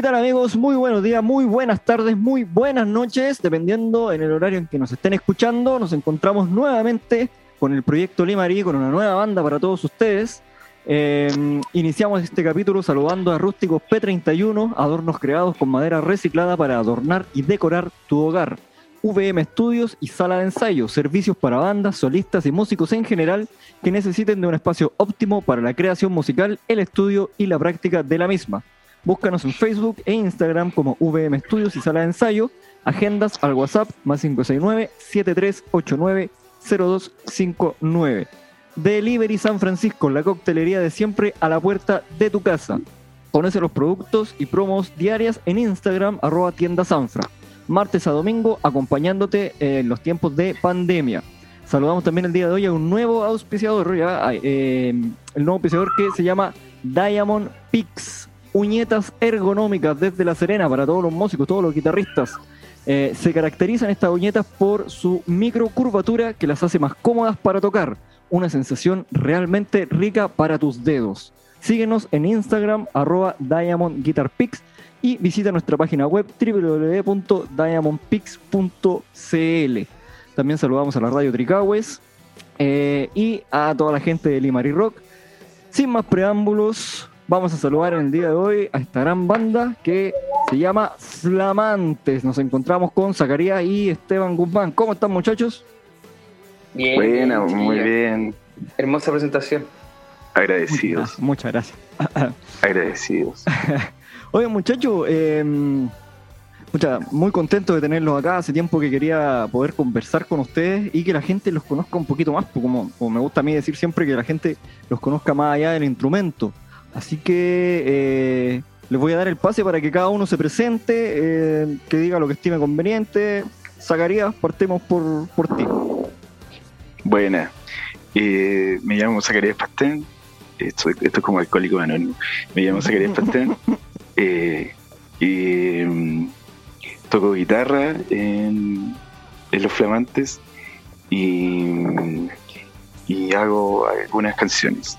¿Qué tal amigos? Muy buenos días, muy buenas tardes, muy buenas noches, dependiendo en el horario en que nos estén escuchando. Nos encontramos nuevamente con el proyecto Limarí, con una nueva banda para todos ustedes. Eh, iniciamos este capítulo saludando a Rústicos P31, adornos creados con madera reciclada para adornar y decorar tu hogar. VM Estudios y sala de ensayo, servicios para bandas, solistas y músicos en general que necesiten de un espacio óptimo para la creación musical, el estudio y la práctica de la misma. Búscanos en Facebook e Instagram como VM Estudios y sala de ensayo, agendas al WhatsApp más 569-7389-0259. Delivery San Francisco, la coctelería de siempre a la puerta de tu casa. Conoce los productos y promos diarias en Instagram, arroba tienda Sanfra. Martes a domingo, acompañándote en los tiempos de pandemia. Saludamos también el día de hoy a un nuevo auspiciador, eh, el nuevo auspiciador que se llama Diamond Pix. Uñetas ergonómicas desde La Serena para todos los músicos, todos los guitarristas. Eh, se caracterizan estas uñetas por su micro curvatura que las hace más cómodas para tocar. Una sensación realmente rica para tus dedos. Síguenos en Instagram, arroba Diamond Guitar Picks y visita nuestra página web www.diamondpix.cl. También saludamos a la radio Tricahues eh, y a toda la gente de Limari Rock. Sin más preámbulos, vamos a saludar en el día de hoy a esta gran banda que se llama Flamantes. Nos encontramos con Zacarías y Esteban Guzmán. ¿Cómo están muchachos? Bien. Buena, bien, muy bien. Hermosa presentación. Agradecidos, Muchas gracias. agradecidos. Oigan, muchachos, eh, pucha, muy contento de tenerlos acá. Hace tiempo que quería poder conversar con ustedes y que la gente los conozca un poquito más, como, como me gusta a mí decir siempre, que la gente los conozca más allá del instrumento. Así que eh, les voy a dar el pase para que cada uno se presente, eh, que diga lo que estime conveniente. Zacarías, partemos por, por ti. Buena. Eh, me llamo Zacarías Pastén. Esto, esto es como alcohólico anónimo. Me llamo Zacarías Pastén. Y mm, toco guitarra en, en Los Flamantes y, y hago algunas canciones.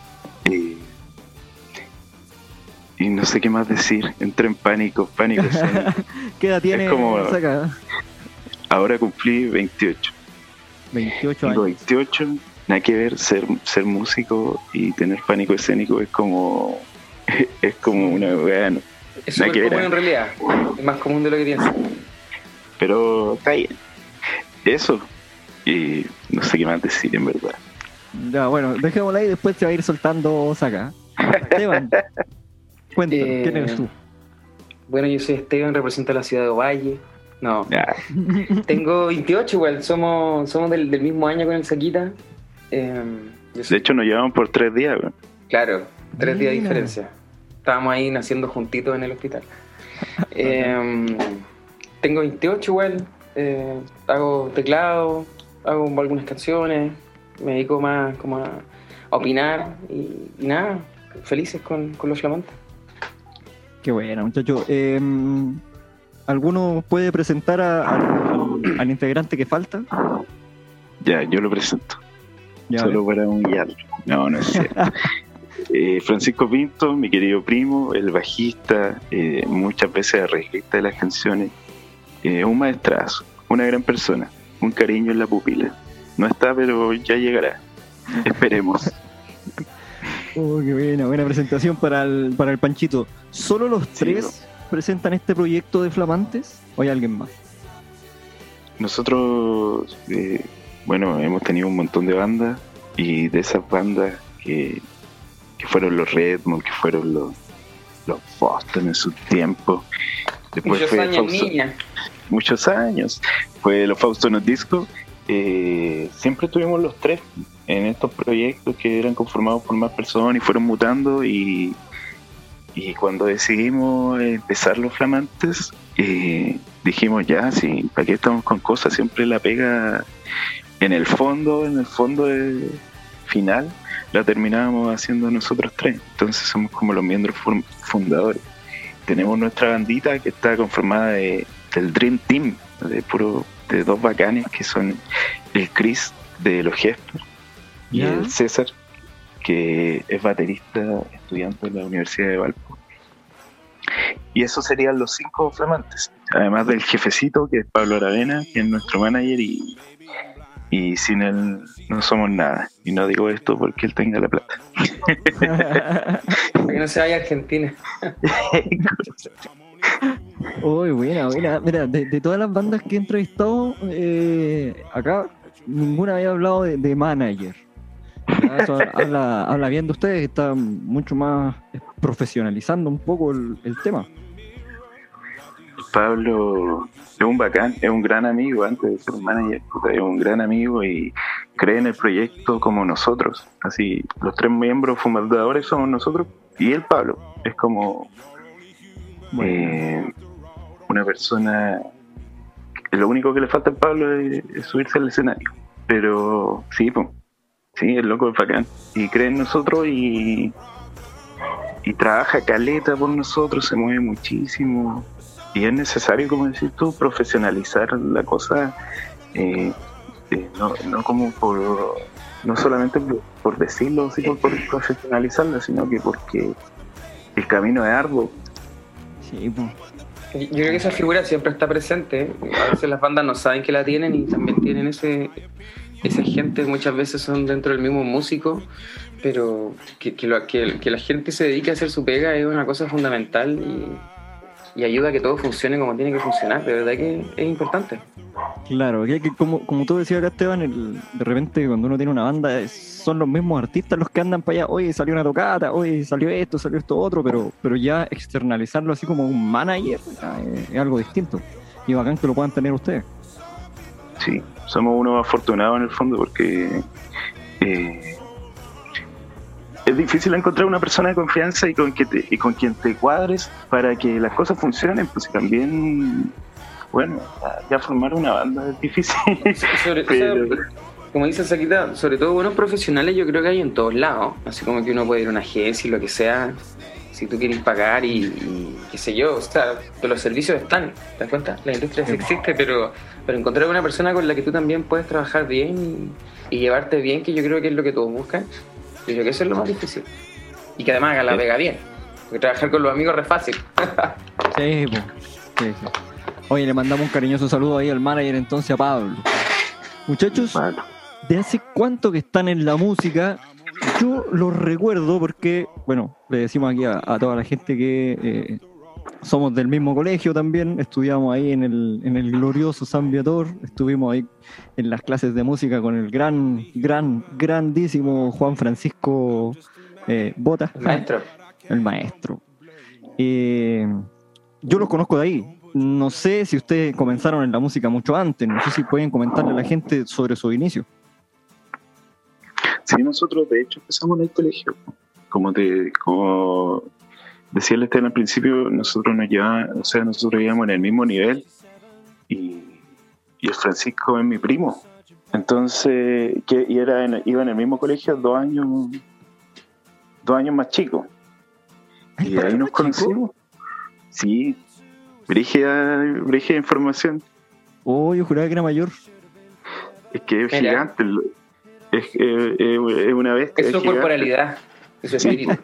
Y no sé qué más decir. Entré en pánico. Pánico. escénico. ¿Qué edad tiene como-? Ahora cumplí 28. 28 Tengo años. 28, nada que ver, ser, ser músico y tener pánico escénico es como es como una weá, ¿no? Es Nada que súper ver, común en realidad. Es más común de lo que piensas. pero está bien. Eso, y no sé qué más decir en verdad. Ya, bueno, dejémosla ahí, después se va a ir soltando Saca. Esteban, cuéntanos, Eh, ¿quién eres tú? Bueno, yo soy Esteban, represento a la ciudad de Ovalle. No, tengo 28 igual. Somos, somos del, del mismo año con el Saquita. Eh, yo de hecho, nos llevamos por tres días. weón. Claro, tres días de diferencia. Estábamos ahí naciendo juntitos en el hospital. Eh, tengo 28 igual, eh, hago teclado, hago algunas canciones, me dedico más como a, a opinar y, y nada, felices con, con los flamantes. Qué bueno, muchacho. Eh, ¿Alguno puede presentar a- al, al integrante que falta? Ya, yo lo presento, Ya, solo para humillarlo. No, no es cierto. Eh, Francisco Pinto, mi querido primo, el bajista, eh, muchas veces arreglista de las canciones, eh, un maestrazo, una gran persona, un cariño en la pupila. No está, pero ya llegará. Esperemos. Oh, qué buena, buena presentación para el, para el Panchito. ¿Solo los Sí, tres presentan este proyecto de Flamantes? ¿O hay alguien más? Nosotros, eh, bueno, hemos tenido un montón de bandas y de esas bandas que, que fueron los Redmond, que fueron los, los Boston en su tiempo. Después Muchos fue años, Fausto- niña. muchos años. Fue los Fausto en los discos. Eh, siempre tuvimos los tres en estos proyectos que eran conformados por más personas y fueron mutando y, y cuando decidimos empezar los flamantes eh, dijimos ya, sí, ¿para qué estamos con cosas? Siempre la pega en el fondo, en el fondo final, la terminábamos haciendo nosotros tres. Entonces somos como los miembros fun- fundadores. Tenemos nuestra bandita que está conformada de, del Dream Team, de puro de dos bacanes que son el Chris de los Gestos y el César, que es baterista, estudiante de la Universidad de Valpo. y esos serían los cinco flamantes. Además del jefecito, que es Pablo Aravena, que es nuestro manager, y, y sin él no somos nada. Y no digo esto porque él tenga la plata. Para que no se vaya a Argentina. Uy, buena, buena. Mira, de, de todas las bandas que he entrevistado, eh, acá ninguna había hablado de, de manager. Eso habla, habla bien de ustedes, están mucho más profesionalizando un poco el, el tema. Pablo es un bacán, es un gran amigo antes de ser un manager, es un gran amigo y cree en el proyecto como nosotros. Así, los tres miembros fundadores somos nosotros y el Pablo. Es como eh, una persona. Lo único que le falta al Pablo es, es subirse al escenario. Pero sí, pues, sí, el loco es bacán. Y cree en nosotros y, y trabaja caleta por nosotros, se mueve muchísimo. Y es necesario, como decís tú, profesionalizar la cosa, eh, eh, no, no como por, no solamente por, por decirlo, sino por profesionalizarla, sino que porque el camino es arduo. Sí, pues. Yo creo que esa figura siempre está presente. A veces las bandas no saben que la tienen y también tienen ese, esa gente, muchas veces son dentro del mismo músico, pero que, que, lo- que- que la gente se dedique a hacer su pega es una cosa fundamental y, y ayuda a que todo funcione como tiene que funcionar. De verdad que es importante. Claro, que, que como, como tú decías acá, Esteban, el- de repente cuando uno tiene una banda es- son los mismos artistas los que andan para allá, oye, salió una tocata, oye, salió esto, salió esto otro, pero, pero ya externalizarlo así como un manager ya es, es algo distinto. Y bacán que lo puedan tener ustedes. Sí, somos unos afortunados en el fondo porque eh, es difícil encontrar una persona de confianza y con, que te- y con quien te cuadres para que las cosas funcionen, pues también, bueno, ya- formar una banda es difícil. Sobre- o sea, Pero- como dice Saquita, sobre todo buenos profesionales yo creo que hay en todos lados. Así como que uno puede ir a una agencia y lo que sea, si tú quieres pagar y, y qué sé yo, o sea, que los servicios están, ¿te das cuenta? La industria sí existe, pero, pero encontrar una persona con la que tú también puedes trabajar bien y, y llevarte bien, que yo creo que es lo que todos buscan, yo creo que eso es lo más difícil. Y que además haga la Sí. pega bien, porque trabajar con los amigos es re fácil. Sí. Sí, sí. Oye, le mandamos un cariñoso saludo ahí al manager entonces a Pablo. Muchachos, ¿de hace cuánto que están en la música? Yo los recuerdo porque, bueno, le decimos aquí a, a toda la gente que eh, somos del mismo colegio también, estudiamos ahí en el, en el glorioso San Viator, estuvimos ahí en las clases de música con el gran, gran, grandísimo Juan Francisco eh, Bota, Maestro. el maestro. Eh, yo los conozco de ahí. No sé si ustedes comenzaron en la música mucho antes, no sé si pueden comentarle a la gente sobre su inicio. Sí, nosotros de hecho empezamos en el colegio. Como te, como decía el Esteban al principio, nosotros nos llevamos, o sea, nosotros íbamos en el mismo nivel y, y el Francisco es mi primo. Entonces, que, y era en- iba en el mismo colegio dos años, dos años más chico. Y ahí nos conocimos. Sí, brígida, brígida información. Oh, yo juraba que era mayor. Es que es Mira. gigante. Es, eh, eh, es una bestia. Es su gigante. corporalidad, es su espíritu.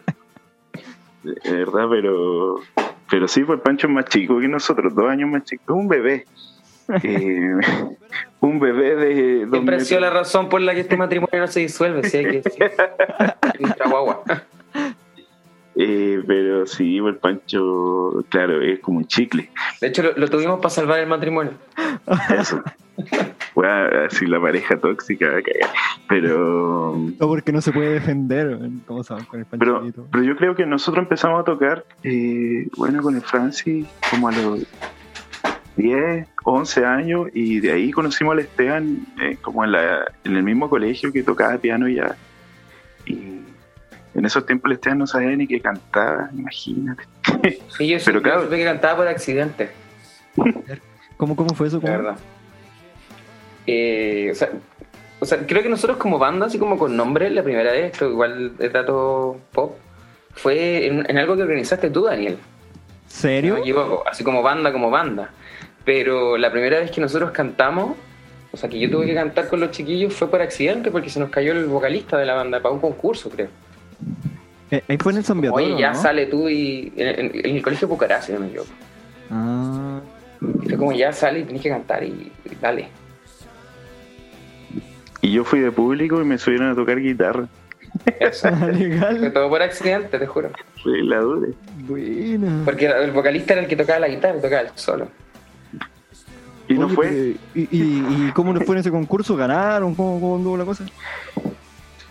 Es verdad, pero pero sí, pues Pancho es más chico que nosotros, dos años más chico, un bebé. Eh, un bebé de dos Siempre ha la razón por la que este matrimonio no se disuelve, si hay que decir. Eh, pero sí, pues Pancho, claro, es como un chicle. De hecho, lo, lo tuvimos para salvar el matrimonio. Eso. Weá, así la pareja tóxica, va a cagar. pero No, porque no se puede defender. ¿Cómo saben con el pero, pero yo creo que nosotros empezamos a tocar, eh, bueno, con el Francis como a los 10, 11 años y de ahí conocimos al Esteban eh, como en, la, en el mismo colegio que tocaba piano ya. Y en esos tiempos el Esteban no sabía ni que cantaba, imagínate. Sí, yo Pero claro. yo supe que cantaba por accidente, ¿Cómo, cómo fue eso? la ¿Cómo? verdad. Eh, o, sea, o sea, creo que nosotros como banda, así como con nombre, la primera vez, esto igual es dato pop, fue en, en algo que organizaste tú, Daniel. No ¿Serio? me equivoco, así como banda, como banda. Pero la primera vez que nosotros cantamos, o sea, que yo tuve que cantar con los chiquillos fue por accidente, porque se nos cayó el vocalista de la banda para un concurso, creo. Eh, ahí fue en el San Beato, Oye, ya ¿no? sale tú y. En, en- en el colegio Pucará, si no me equivoco. Ah, Y fue como ya sale y tenés que cantar y, y dale. Y yo fui de público y me subieron a tocar guitarra. Eso. Fue legal. todo por accidente, te juro. Fue la dure. Buena. Porque el vocalista era el que tocaba la guitarra, tocaba el solo. Y no Oye, fue. pero, ¿y, y, y cómo les fue en ese concurso? ¿Ganaron? ¿Cómo, cómo anduvo la cosa?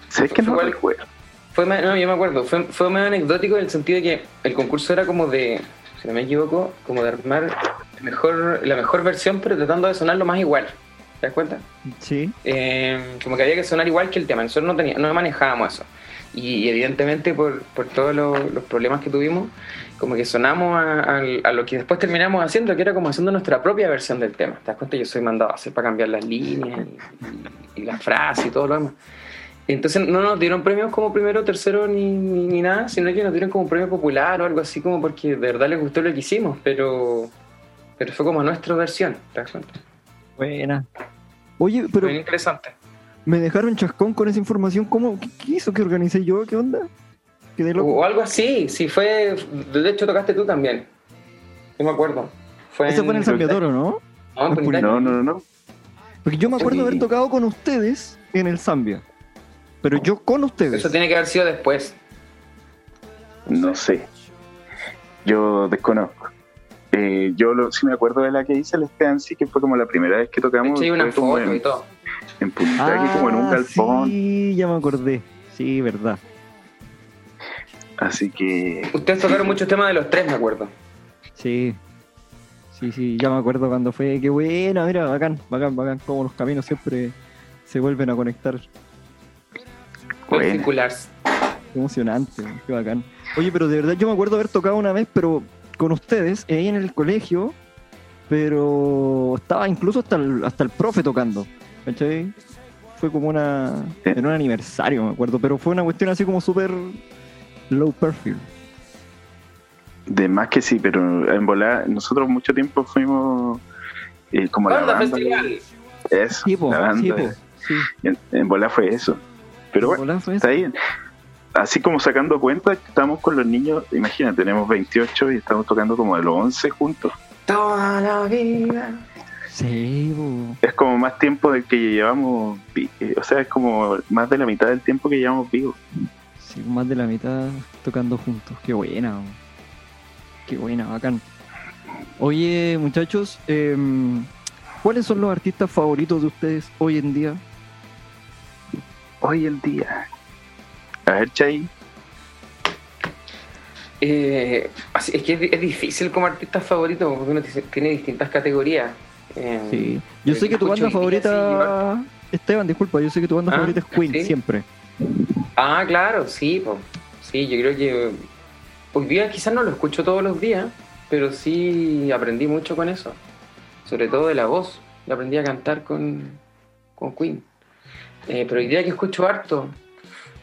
¿Sabes que no recuerdo? Fue, me- no, yo me acuerdo, fue, fue medio anecdótico en el sentido de que el concurso era como de, si no me equivoco, como de armar mejor, la mejor versión, pero tratando de sonar lo más igual. ¿Te das cuenta? Sí. Eh, como que había que sonar igual que el tema. Nosotros no, tenía, no manejábamos eso. Y, y evidentemente por, por todos los, los problemas que tuvimos, como que sonamos a, a- a lo que después terminamos haciendo, que era como haciendo nuestra propia versión del tema. ¿Te das cuenta? Yo soy mandado a hacer para cambiar las líneas y, y- y las frases y todo lo demás. Entonces no nos dieron premios como primero, tercero ni, ni, ni nada, sino que nos dieron como un premio popular o algo así como porque de verdad les gustó lo que hicimos, pero, pero fue como nuestra versión, ¿te das cuenta? Buena. Oye, pero bien interesante. me dejaron chascón con esa información. ¿Cómo? ¿Qué, qué hizo que organicé yo? ¿Qué onda? O, loco. o algo así, sí, fue. De hecho, tocaste tú también. Yo me acuerdo. Fue Ese fue en el San ¿no? No, no, no, no. Porque yo me acuerdo Sí. haber tocado con ustedes en el Zambia. Pero yo con ustedes. Eso tiene que haber sido después. No sé. Yo desconozco. Eh, yo lo, sí me acuerdo de la que hice el Esteban, sí que fue como la primera vez que tocamos. hay una foto en, y todo. en Punta, aquí como en un Ah, galpón. Sí, ya me acordé. Sí, verdad. Así que Ustedes tocaron muchos temas de los tres, me acuerdo. Sí. Sí, sí, ya me acuerdo cuando fue. Qué buena, mira, bacán, bacán, bacán. Como los caminos siempre se vuelven a conectar. Qué emocionante, qué bacán. Oye, pero de verdad yo me acuerdo haber tocado una vez, pero con ustedes, ahí en el colegio, pero estaba incluso hasta el, hasta el profe tocando. ¿Cachai? Fue como una. Sí. En un aniversario, me acuerdo, pero fue una cuestión así como súper low perfil. de más que sí, pero en volar, nosotros mucho tiempo fuimos eh, como la Banda banda. Festival. Eso, Tipo, la banda. sí, po, sí. En, en volar fue eso. Pero bueno, fue está bien. Así como sacando cuenta, estamos con los niños, imagínate, tenemos 28 y estamos tocando como de los 11 juntos. Toda la vida. Sí. Es como más tiempo del que llevamos, eh, o sea, es como más de la mitad del tiempo que llevamos vivos. Sí, más de la mitad tocando juntos. Qué buena, qué buena, bacán. Oye, muchachos, em, ¿cuáles son los artistas favoritos de ustedes hoy en día? Hoy en día. A ver, Chay, Eh, así- es que es, di- es difícil como artista favorito porque uno tiene- distintas categorías. Eh, Sí. Yo sé que tu banda favorita. Esteban, disculpa, yo sé que tu banda Ah, favorita es Queen, sí. siempre. Ah, claro, sí, po. sí, yo creo que hoy día quizás no lo escucho todos los días, pero sí aprendí mucho con eso, sobre todo de la voz, Yo aprendí a cantar con, con Queen. Eh, pero hoy día que escucho harto,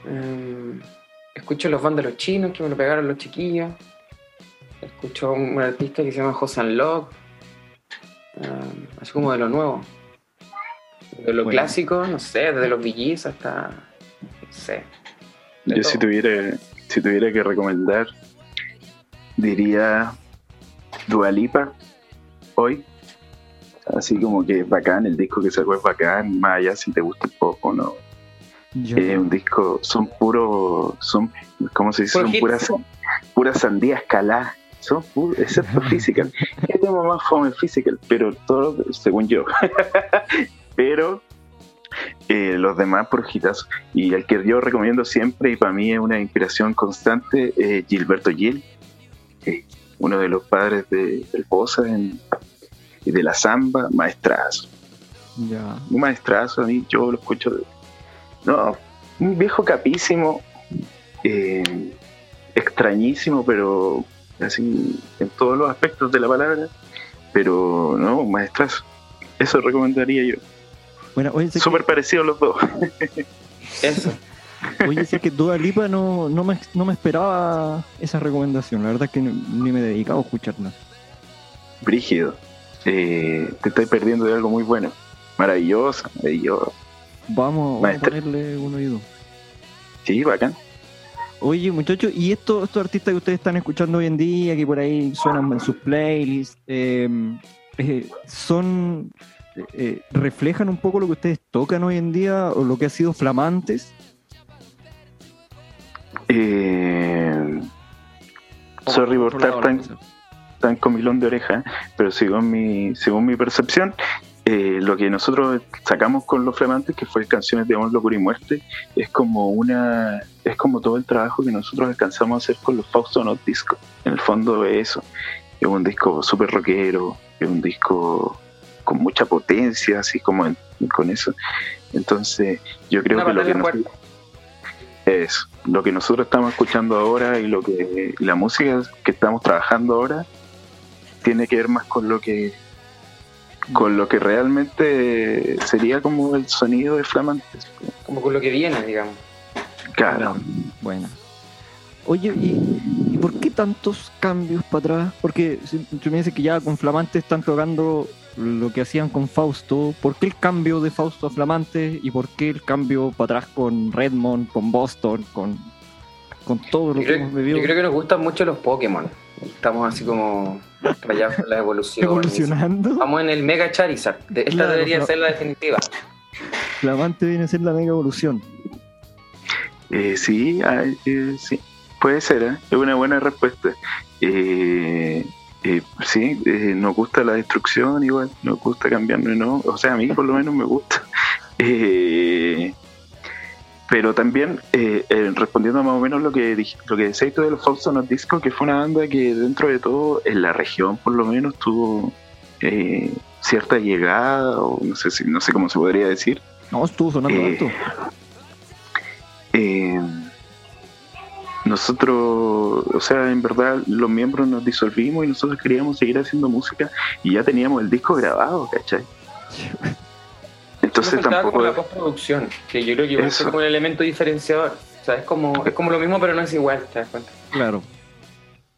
eh, escucho los bandas de los chinos que me lo pegaron los chiquillos, escucho a un, artista que se llama Josan Locke, eh, así como de lo nuevo. De lo Bueno. clásico, no sé, desde los VGs hasta, no sé, yo todo. si tuviera, si tuviera que recomendar, diría Dualipa hoy. Así como que es bacán, el disco que sacó es bacán, más allá si te gusta un poco o no. Es un disco, son puros, son, ¿cómo se dice? Son puras, puras sandías caladas. Son puros, excepto Physical. Es tema más fome Physical, pero todo, según yo. pero eh, los demás por hitazos. Y el que yo recomiendo siempre, y para mí es una inspiración constante, es Gilberto Gil, eh, uno de los padres de, del Bosa en- y de la samba, maestrazo Ya. un maestrazo a mí, yo lo escucho. No, un viejo capísimo, eh, extrañísimo, pero así en todos los aspectos de la palabra, pero no, un maestrazo. Eso recomendaría yo. Bueno, oye, Súper parecidos los dos. Eso. que, oye, sé que Dua Lipa no, no, me, no me esperaba esa recomendación. La verdad es que ni, me he dedicado a escucharla. Brígido. Eh, te estás perdiendo de algo muy bueno. Maravilloso, maravilloso. Vamos, vamos a ponerle un oído. Sí, bacán. Oye, muchachos, ¿y estos, estos artistas que ustedes están escuchando hoy en día, que por ahí suenan en sus playlists, eh, eh, son eh, reflejan un poco lo que ustedes tocan hoy en día o lo que ha sido Flamantes? Eh, sorry por estar tan, tan comilón de oreja, pero según mi, según mi percepción, eh, lo que nosotros sacamos con los flamantes, que fue canciones de amor, locura y muerte, es como una, es como todo el trabajo que nosotros alcanzamos a hacer con los Fausto Not Disco. En el fondo es eso. Es un disco súper rockero, es un disco con mucha potencia, así como con eso. Entonces, yo creo que lo que nosotros, es lo que nosotros estamos escuchando ahora y lo que la música que estamos trabajando ahora tiene que ver más con lo que con lo que realmente sería como el sonido de Flamantes. Como con lo que viene, digamos. Claro. Bueno. Oye, ¿y, por qué tantos cambios para atrás? Porque tú me dices que ya con Flamantes están tocando lo que hacían con Fausto. ¿Por qué el cambio de Fausto a Flamantes y por qué el cambio para atrás con Redmond, con Boston, con, con todo lo Yo que creo, hemos vivido? yo creo que nos gustan mucho los Pokémon. Estamos así como rayados con la evolución. Evolucionando. Estamos en el Mega Charizard. Esta Claro, debería ser la definitiva. Flamante viene a ser la mega evolución. Eh, sí, eh, sí, puede ser, ¿eh? es una buena respuesta. Eh, eh, sí, eh, nos gusta la destrucción igual, nos gusta cambiarnos, ¿no? O sea, a mí por lo menos me gusta. Pero también, eh, eh, respondiendo más o menos lo que dij- lo que decías tú de los Fausto Not Disco, que fue una banda que dentro de todo, en la región por lo menos, tuvo eh, cierta llegada, o no sé, si, no sé cómo se podría decir. No, estuvo sonando alto. Nosotros, o sea, en verdad los miembros nos disolvimos y nosotros queríamos seguir haciendo música y ya teníamos el disco grabado, ¿cachai? Entonces tampoco... como la postproducción, que yo creo que fue como un elemento diferenciador. O sea, es como, es como lo mismo, pero no es igual, ¿te das cuenta? Claro.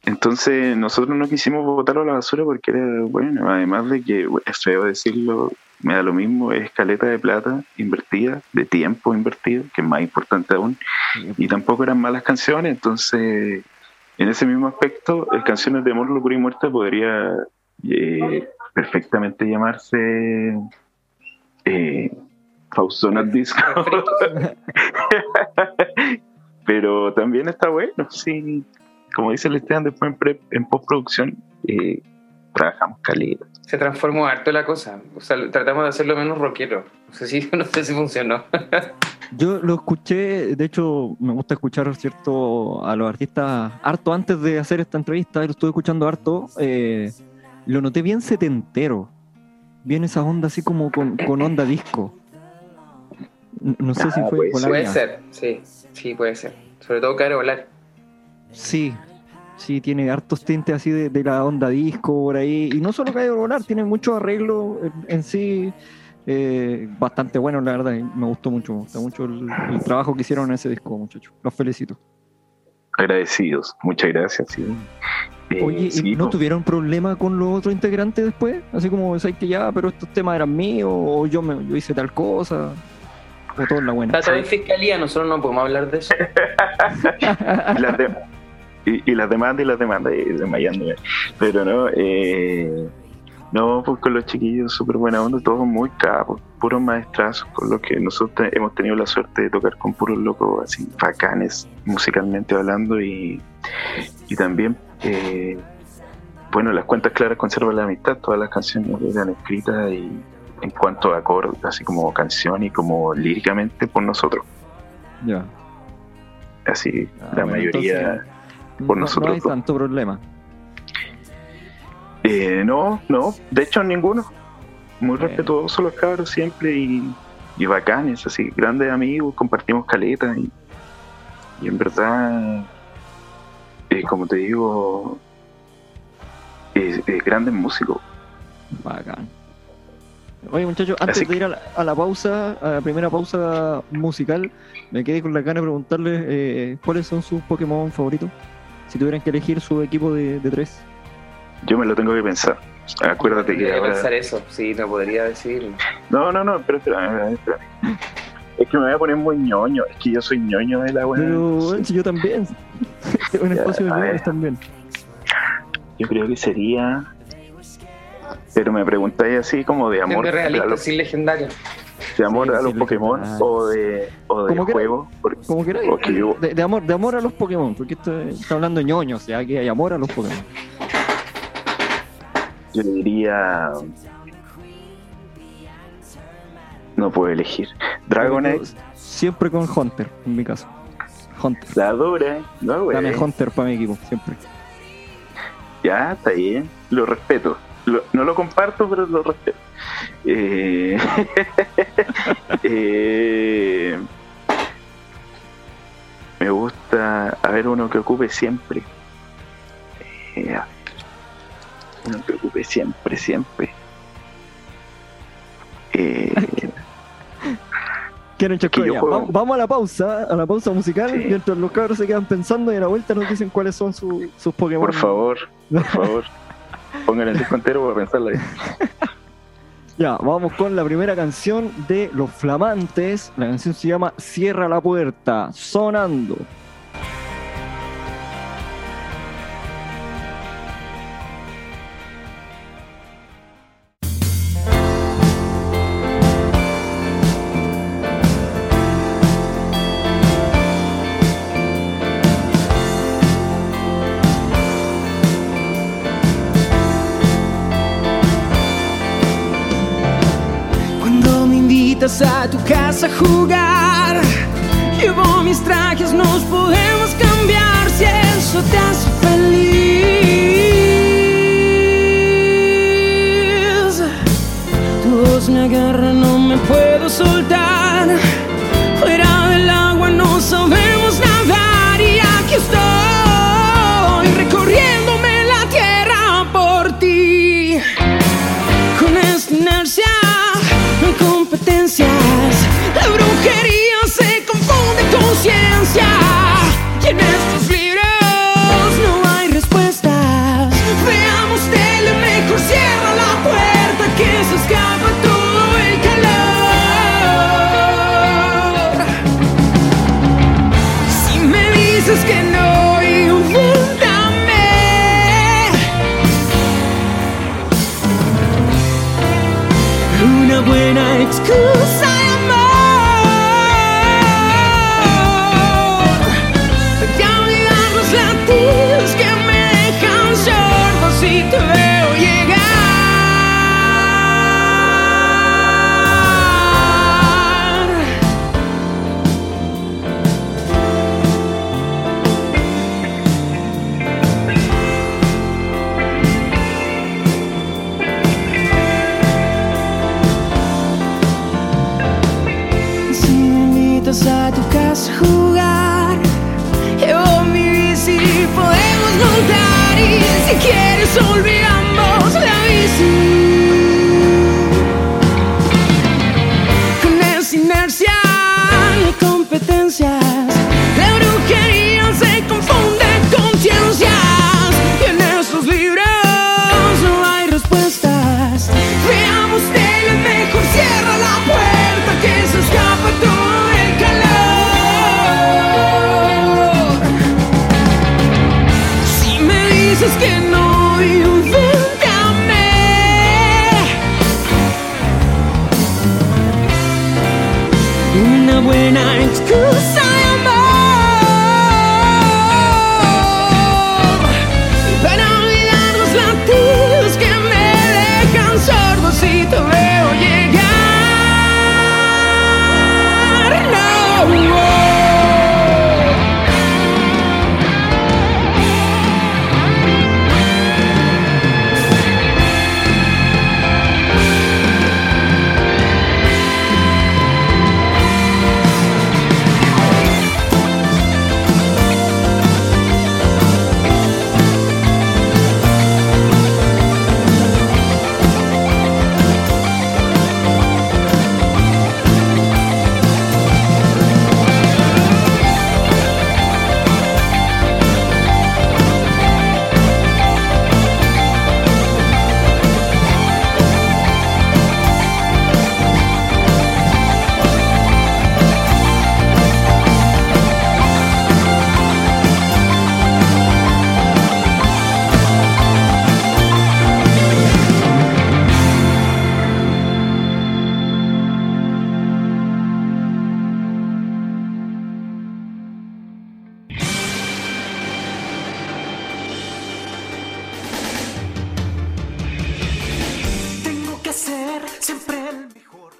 Entonces nosotros no quisimos botarlo a la basura porque era, bueno, además de que, es feo decirlo, me da lo mismo, es caleta de plata invertida, de tiempo invertido, que es más importante aún, y tampoco eran malas canciones, entonces en ese mismo aspecto, Canciones de Amor, Locura y Muerte podría eh, perfectamente llamarse eh, Fausto Not Disco, pero también está bueno, sí, como dice el Esteban, después en, pre- en postproducción eh, trabajamos calidad. Se transformó harto la cosa. O sea, tratamos de hacerlo menos rockero. No sé si, no sé si funcionó. Yo lo escuché, de hecho me gusta escuchar cierto a los artistas harto antes de hacer esta entrevista, lo estuve escuchando harto, eh, lo noté bien setentero, bien esa onda así como con, con onda disco. No sé si Ah, fue la puede ser, sí, sí, puede ser. Sobre todo Caro Volar. Sí, sí, tiene hartos tintes así de, de la onda disco por ahí. Y no solo Calle Volar, tiene mucho arreglo en, en sí. eh, bastante bueno, la verdad. Me gustó mucho, me gusta mucho el, el trabajo que hicieron en ese disco, muchachos. Los felicito. Agradecidos, muchas gracias. sí. Eh, Oye, ¿y ¿no po. tuvieron problema con los otros integrantes después? Así como, ¿sabes que ya, pero estos temas eran míos? ¿O yo, me, yo hice tal cosa? ¿O todo en la buena? Está todo en fiscalía, nosotros no podemos hablar de eso. y las, de- y, y las demandas y las demandas, y desmayándome. Pero no, eh, no, pues con los chiquillos, súper buena onda, todos muy capos, puros maestrazos, con los que nosotros hemos tenido la suerte de tocar con puros locos así, bacanes, musicalmente hablando, y, y también, eh, bueno, las cuentas claras conservan la amistad, todas las canciones eran escritas y en cuanto a acordes, así como canción y como líricamente por nosotros. Ya. Así, Ah, la bueno, mayoría... entonces, por no, nosotros no hay dos. tanto problema. Eh, no, no, de hecho ninguno. Muy Bueno. respetuosos los cabros siempre y, y bacanes, así, grandes amigos, compartimos caletas y, y en verdad, eh, como te digo, eh, eh, grandes músicos. Bacán. Oye, muchachos, antes Así de ir a la, a la pausa, a la primera pausa musical, me quedé con la gana de preguntarles eh, cuáles son sus Pokémon favoritos. Si tuvieran que elegir su equipo de, de tres. Yo me lo tengo que pensar. Acuérdate que Tendría que ahora... pensar eso, sí, no podría decir. No, no, no, pero espera, espera. Es que me voy a poner muy ñoño. Es que yo soy ñoño de la weá. Pero bueno, yo también. un espacio de ñoños también. Yo creo que sería. Pero me preguntáis así como de amor, de a realista, los, sin legendario. de amor Sí, a los lo Pokémon o de, o de juego. Porque Como queráis. Yo- De, de amor, de amor a los Pokémon, porque esto está hablando de ñoños, ya que hay amor a los Pokémon. yo diría. No puedo elegir. Dragonite, Siempre con Hunter, en mi caso. Hunter. la Dora. No, güey. Dame Hunter para mi equipo, siempre. Ya, está bien. Lo respeto. Lo- no lo comparto, pero lo respeto. Eh, eh, me gusta. A ver, uno que ocupe siempre. Eh, uno que ocupe siempre, siempre. Eh, Quieren juego. Vamos, vamos a la pausa, a la pausa musical, Sí. mientras los cabros se quedan pensando y a la vuelta nos dicen cuáles son su- sus Pokémon. por favor, por favor. Pónganle el disco entero para pensarla bien. Ya, vamos con la primera canción de Los Flamantes. La canción se llama Cierra la puerta, sonando. Tu casa a jugar, llevo mis trajes, nos podemos cambiar si eso te hace feliz. Tu voz me agarra, no me puedo soltar.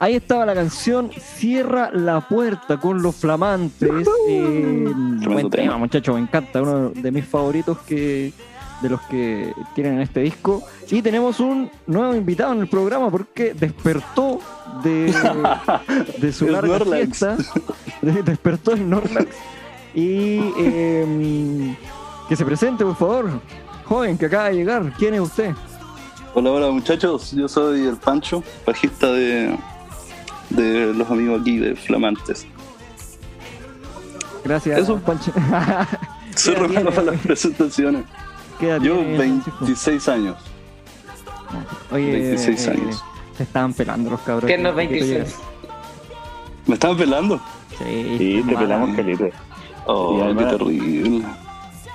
Ahí estaba la canción Cierra la puerta con los flamantes. Eh, buen tema. tema, muchachos, me encanta. Uno de mis favoritos que de los que tienen en este disco. Y tenemos un nuevo invitado en el programa porque despertó de, de su larga fiesta. De- despertó el Norlax. Y eh, que se presente, por favor. Joven que acaba de llegar. ¿Quién es usted? Hola, hola muchachos, yo soy el Pancho, bajista de, de los amigos aquí de Flamantes. Gracias. Eso. Pancho. Soy romano para las presentaciones. ¿Qué Yo tiene, Francisco? 26 años. Oye, 26 eh, años. Se estaban pelando los cabros. Que tú 26. llegas. ¿Me estaban pelando? Sí, Sí, te mala. pelamos caleta. Oh, Y qué terrible.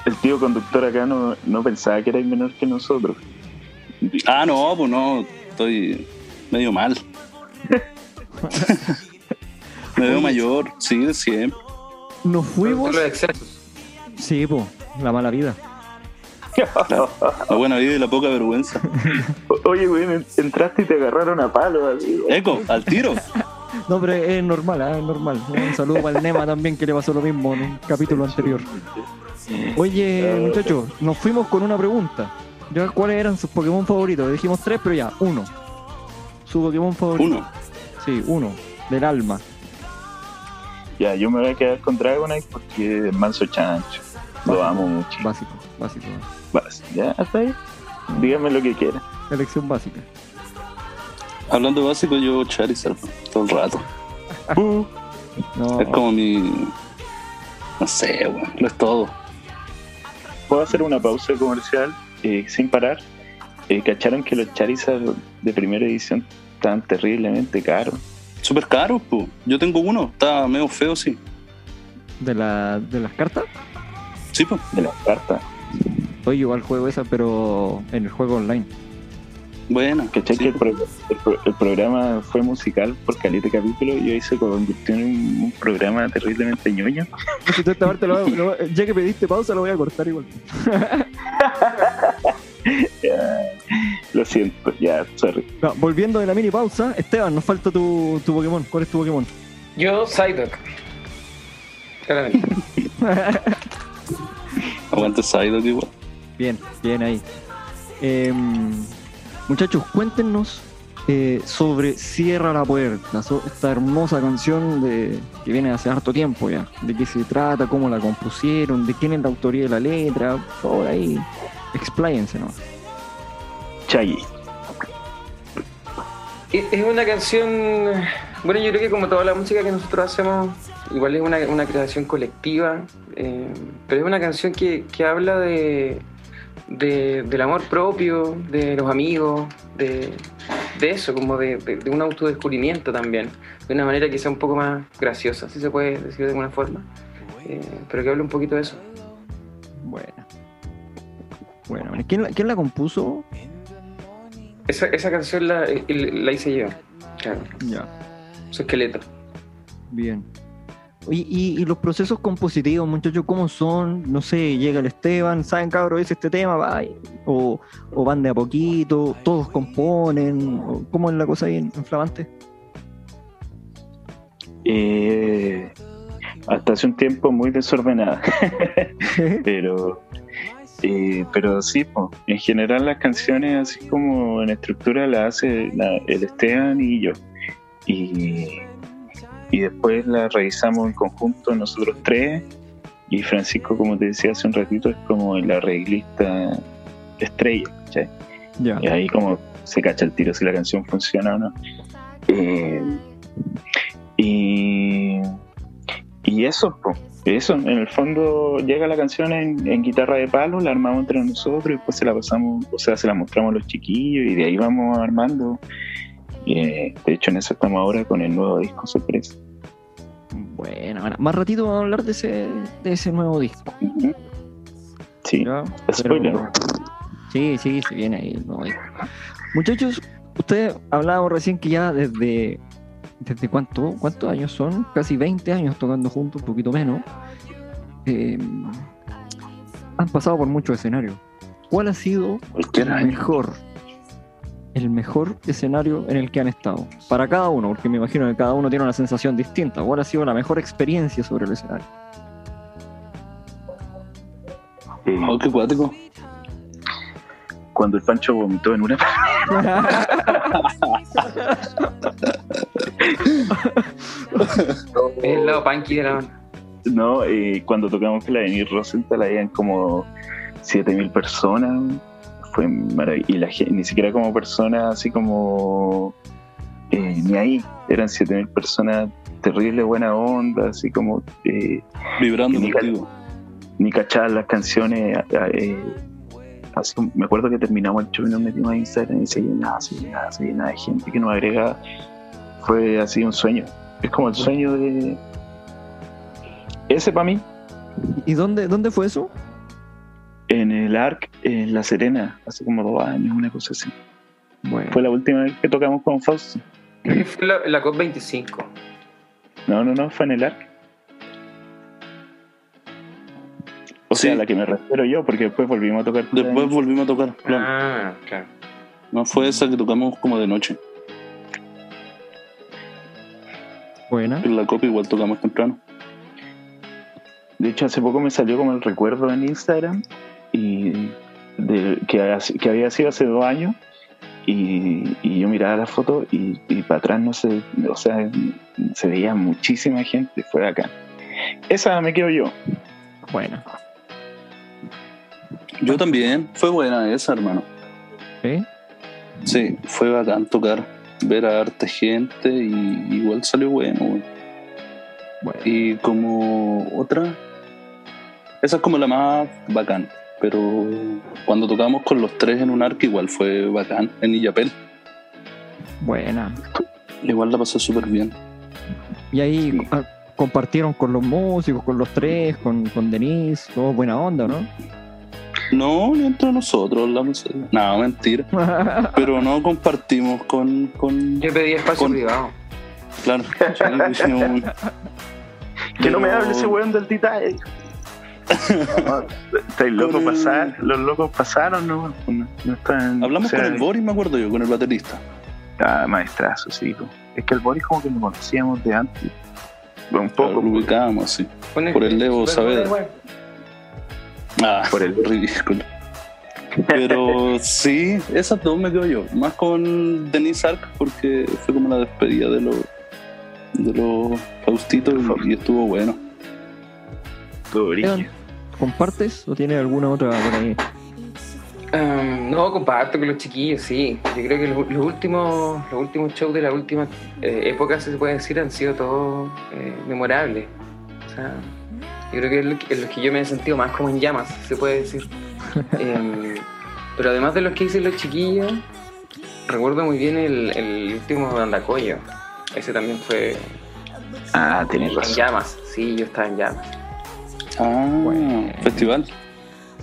El tío conductor acá no, no pensaba que erais menor que nosotros. Ah, no, pues no, estoy medio mal. Me veo mayor, sí, siempre. Nos fuimos. los excesos. Sí, po, la mala vida. La buena vida y la poca vergüenza. Oye, güey, entraste y te agarraron a palo. Así, Eco, al tiro. No, pero es normal, ah, es normal. Un saludo para el Nema también, que le pasó lo mismo en un capítulo anterior. Oye, muchachos, nos fuimos con una pregunta. Ya, ¿Cuáles eran sus Pokémon favoritos? Dijimos tres, pero ya, uno. Su Pokémon favorito. Uno. Sí, uno. Del alma. Ya, yo me voy a quedar con Dragonite porque es manso chancho. Lo amo mucho. Básico, básico. Vas, Ya, hasta ahí. Dígame lo que quiera. Elección básica. Hablando básico, yo Charizard todo el rato. Uh, No, Es como mi. No sé, weón, lo es todo. ¿Puedo hacer una pausa comercial eh, sin parar? Eh, ¿Cacharon que los Charizard de primera edición estaban terriblemente caros? Súper caro, pues. Yo tengo uno, está medio feo, sí. de, la, de las cartas. Sí, pues. De las cartas. Hoy igual juego esa, pero en el juego online. Bueno, ¿Cachai sí. que el, pro- el pro- el programa fue musical por caleta de capítulo y ahí se convirtió en un, un programa terriblemente ñoño? Si tú esta parte lo- lo- ya que pediste pausa, lo voy a cortar igual. Ya, lo siento, ya, sorry. No, volviendo de la mini pausa, Esteban, nos falta tu, tu Pokémon. ¿Cuál es tu Pokémon? Yo, Psyduck. Claramente. Aguante Psyduck igual. Bien, bien ahí. Em, muchachos, cuéntenos eh, sobre Cierra la Puerta, so- esta hermosa canción de, que viene hace harto tiempo ya. De qué se trata, cómo la compusieron, de quién es la autoría de la letra, por ahí. Expláyense, ¿no? Chaggy. Es una canción. Bueno, yo creo que como toda la música que nosotros hacemos, igual es una, una creación colectiva, eh, pero es una canción que, que habla de, de- del amor propio, de los amigos, de, de eso, como de, de- de un autodescubrimiento también, de una manera quizá un poco más graciosa, si se puede decir de alguna forma, eh, pero que hable un poquito de eso. Bueno. Bueno, ¿quién la, quién la compuso? Esa, esa canción la, la hice yo, claro, Ya. su esqueleto. Bien. Y, y, y los procesos compositivos, muchachos, ¿cómo son? No sé, llega el Esteban, ¿saben, cabrón, es este tema? Va, o, o van de a poquito, todos componen, ¿cómo es la cosa ahí en, en Flamante? Eh, hasta hace un tiempo muy desordenada, pero eh, pero sí, po, en general las canciones así como en estructura las hace la- el Esteban y yo. Y, y después las revisamos en conjunto nosotros tres. Y Francisco, como te decía hace un ratito, es como el arreglista estrella. ya. Y ahí como se cacha el tiro si la canción funciona o no. Eh, y eso, po, eso, en el fondo llega la canción en, en guitarra de palo, la armamos entre nosotros y después se la pasamos, o sea, se la mostramos a los chiquillos y de ahí vamos armando. Y, eh, de hecho, en eso estamos ahora con el nuevo disco sorpresa. Bueno, bueno, más ratito vamos a hablar de ese, de ese nuevo disco. Sí, spoiler. Pero- Sí, sí, se viene ahí el nuevo disco. Muchachos, ustedes hablábamos recién que ya desde. ¿Desde cuánto? ¿Cuántos años son? Casi 20 años tocando juntos, un poquito menos. Eh, han pasado por muchos escenarios. ¿Cuál ha sido cualquier el mejor? el mejor escenario en el que han estado? Para cada uno, porque me imagino que cada uno tiene una sensación distinta. ¿Cuál ha sido la mejor experiencia sobre el escenario? Eh, Oh, qué cuático. cuando el Pancho vomitó en una Es el lado punky de la banda. No, eh, cuando tocamos la Avenida Rosenthal habían como 7000 personas. Fue maravilloso. Y la gente, ni siquiera como personas así como. eh, ni ahí. Eran 7000 personas terrible buena onda, así como. eh, Vibrando Y contigo. ni cachaban las canciones. eh, así, me acuerdo que terminamos el show y nos metimos a Instagram y se llenaba, se llenaba, se llenaba de gente que nos agregaba. Fue así un sueño. Es como el sueño de. Ese para mí, ¿Y dónde, dónde fue eso? en el ARC, en La Serena, hace como dos años, una cosa así. Bueno, Fue la última vez que tocamos con Fausto. Creo que fue la, la COP25. No, no, no, fue en el ARC. O Sí. sea, la que me refiero yo, porque después volvimos a tocar. Después volvimos a tocar. Claro. Ah, claro. No fue esa que tocamos como de noche. Buena. En la copa igual tocamos temprano. De hecho, hace poco me salió como el recuerdo en Instagram y de, que, que había sido hace dos años y, y yo miraba la foto y, y para atrás no se, o sea, se veía muchísima gente, fue acá. Esa me quedo yo. Buena. Yo también. Fue buena esa, hermano. ¿Sí? Sí, fue bacán tocar. Ver a harta gente y igual salió bueno. Y como otra, esa es como la más bacán. Pero cuando tocamos con los tres en un arco, igual fue bacán en Illapel. Buena. Igual la pasé súper bien. Y ahí Sí. ah, compartieron con los músicos, con los tres, con, con Denise, todo buena onda, ¿no? No, ni entre nosotros la música. No, mentira. Pero no compartimos con. con Yo pedí espacio Con- privado. claro. Sí, dijimos, Que no me hable ese weón del Titanic. No, Estáis locos Con pasar, los locos pasaron, no, no, no están. Hablamos o sea, con el Boris, me acuerdo yo, con el baterista. Ah, maestrazo, sí. po. Es que el Boris como que lo conocíamos de antes. Un poco lo ubicábamos así. Pone- Por el Levo Pero, Saavedra. Ah, Por el- ridículo. Pero sí, esas dos me quedo yo. Más con Denise Arc porque fue como la despedida de los de los Faustitos y, y estuvo bueno. Evan, ¿Compartes o tienes alguna otra por ahí? Um, no, comparto con los chiquillos, sí. Yo creo que los, los últimos los últimos shows de la última eh, época, si se puede decir, han sido todos eh, memorables. O sea, yo creo que es lo que- en los que yo me he sentido más como en llamas, se puede decir. Em, pero además de los que dicen los chiquillos, recuerdo muy bien el, el último de Andacoyo. Ese también fue Ah, tenés en razón. llamas, sí, yo estaba en llamas. Ah, Bueno. festival.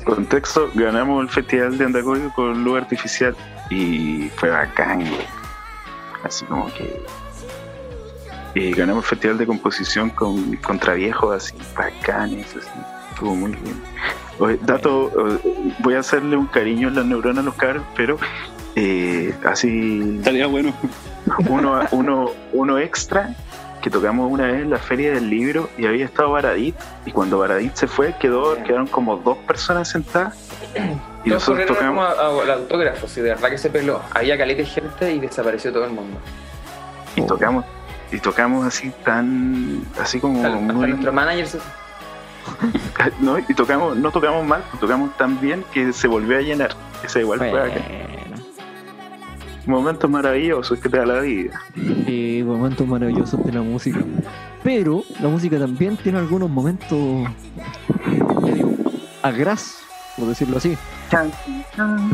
Contexto, ganamos el festival de Andacoyo con luz artificial y fue bacán, güey. Así como que... Y ganamos el festival de composición con contraviejos así, bacanes, así. Estuvo muy bien. Oye, dato, eh, voy a hacerle un cariño en las neuronas a los cabros, pero eh, así Estaría bueno. uno, uno, uno extra que tocamos una vez en la feria del libro y había estado Baradit y cuando Baradit se fue quedó, quedaron como dos personas sentadas y Todos nosotros como tocamos al autógrafo, sí, de verdad que se peló. Había caleta de gente y desapareció todo el mundo. y tocamos y tocamos así tan así como Hasta, hasta muy- nuestro manager se... no, y tocamos no tocamos mal tocamos tan bien que se volvió a llenar esa igual fue acá. momentos maravillosos que te da la vida Sí, momentos maravillosos de la música. Pero la música también tiene algunos momentos medio agraz, por decirlo así.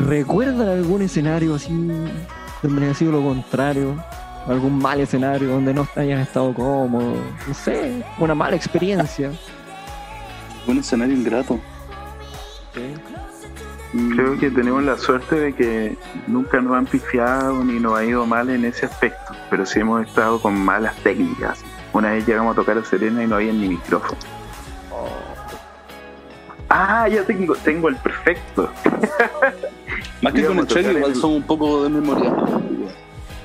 ¿Recuerdan algún escenario así donde haya sido lo contrario? ¿Algún mal escenario donde no hayan estado cómodos? No sé, una mala experiencia. Un escenario ingrato. Mm, Creo que tenemos la suerte de que nunca nos han pifiado ni nos ha ido mal en ese aspecto, pero sí hemos estado con malas técnicas. Una vez llegamos a tocar a Serena y no había ni micrófono. Ah, ya tengo, tengo el perfecto. Más que con el cheque, igual el- son un poco de memoria.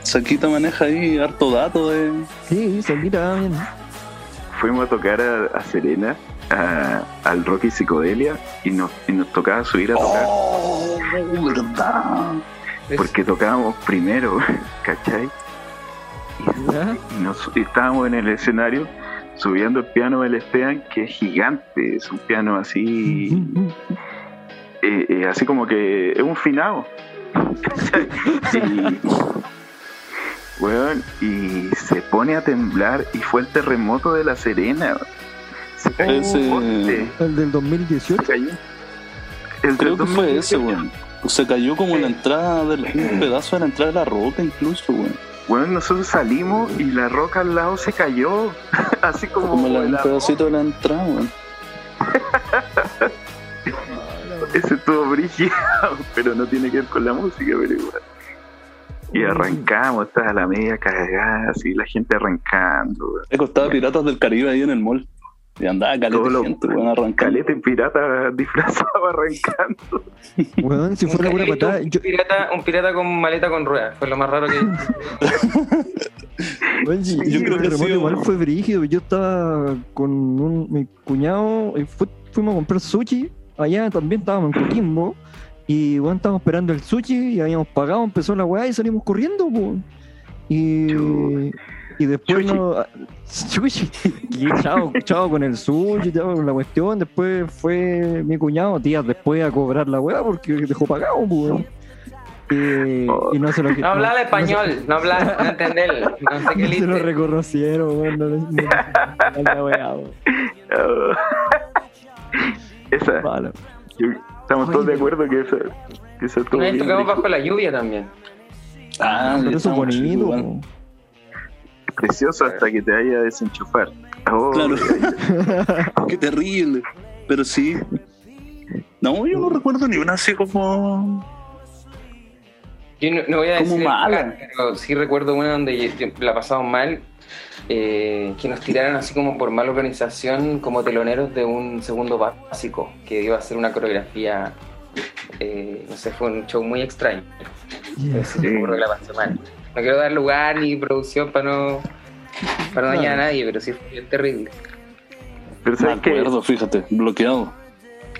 Saquita maneja ahí harto dato de. Sí, se mira bien. Fuimos a tocar a, a Serena, a- al Rocky Psicodelia, y nos, y nos tocaba subir a tocar. ¡Oh! ¿Verdad? Porque tocábamos primero, ¿cachai? Y nos, y estábamos en el escenario subiendo el piano del Esteban, que es gigante, es un piano así, eh, eh, así como que es un finado. ¿cachai? y, weón, y se pone a temblar y fue el terremoto de la Serena. Se cayó Ese- un El del 2018. se cayó. El Creo del que fue ese, 2018. weón. Se cayó como en la entrada del un pedazo de la entrada de la roca incluso, weón. Bueno, nosotros salimos y la roca al lado se cayó. Así como, Como la- un pedacito de la entrada, weón. Ese estuvo brígido, pero no tiene que ver con la música, pero igual. Y arrancamos, estaba la media cagada, así la gente arrancando. weón. Eco estaba Piratas del Caribe ahí en el mall. Y andaba caleta lo- gente, weón, arrancando. Caleta y pirata disfrazado arrancando. Weón, si Un fuera carrito, patada, un, yo, pirata, un pirata con maleta con ruedas. Fue lo más raro que. si- Sí, yo creo que sí, igual fue brígido. Yo estaba con un, mi cuñado y fu- fuimos a comprar sushi. Allá también estábamos en Coquimbo. Y bueno, estábamos esperando el sushi y habíamos pagado, empezó la weá y salimos corriendo, po. Y, y después Chuchi. no. Sushi. Y chao, chao con el sushi, chao con la cuestión. Después fue mi cuñado, días después, a cobrar la weá porque dejó pagado, po, weón. Y, y no se lo No español, no hablar, no entender. No sé qué no se lo reconocieron, weón. No, no, no, no, la weá, weón. Esa, yo- estamos Oye, todos de acuerdo que esa, que estuvo vez bien tocamos bajo la lluvia también. Ah, Pero eso es bonito, weón. Precioso hasta que te vaya a desenchufar. Oh, Claro. Qué terrible. Pero sí. No, yo no recuerdo ni una así como. Yo no, no voy a Como decir el mala. lugar, pero sí recuerdo una donde la pasamos mal, eh, que nos tiraron así como por mala organización como teloneros de un segundo básico, que iba a ser una coreografía, eh, no sé, fue un show muy extraño. Sí, mal. No quiero dar lugar ni producción para no, para no dañar a nadie, pero sí fue bien terrible. Pero sabes que acuerdo, fíjate, bloqueado.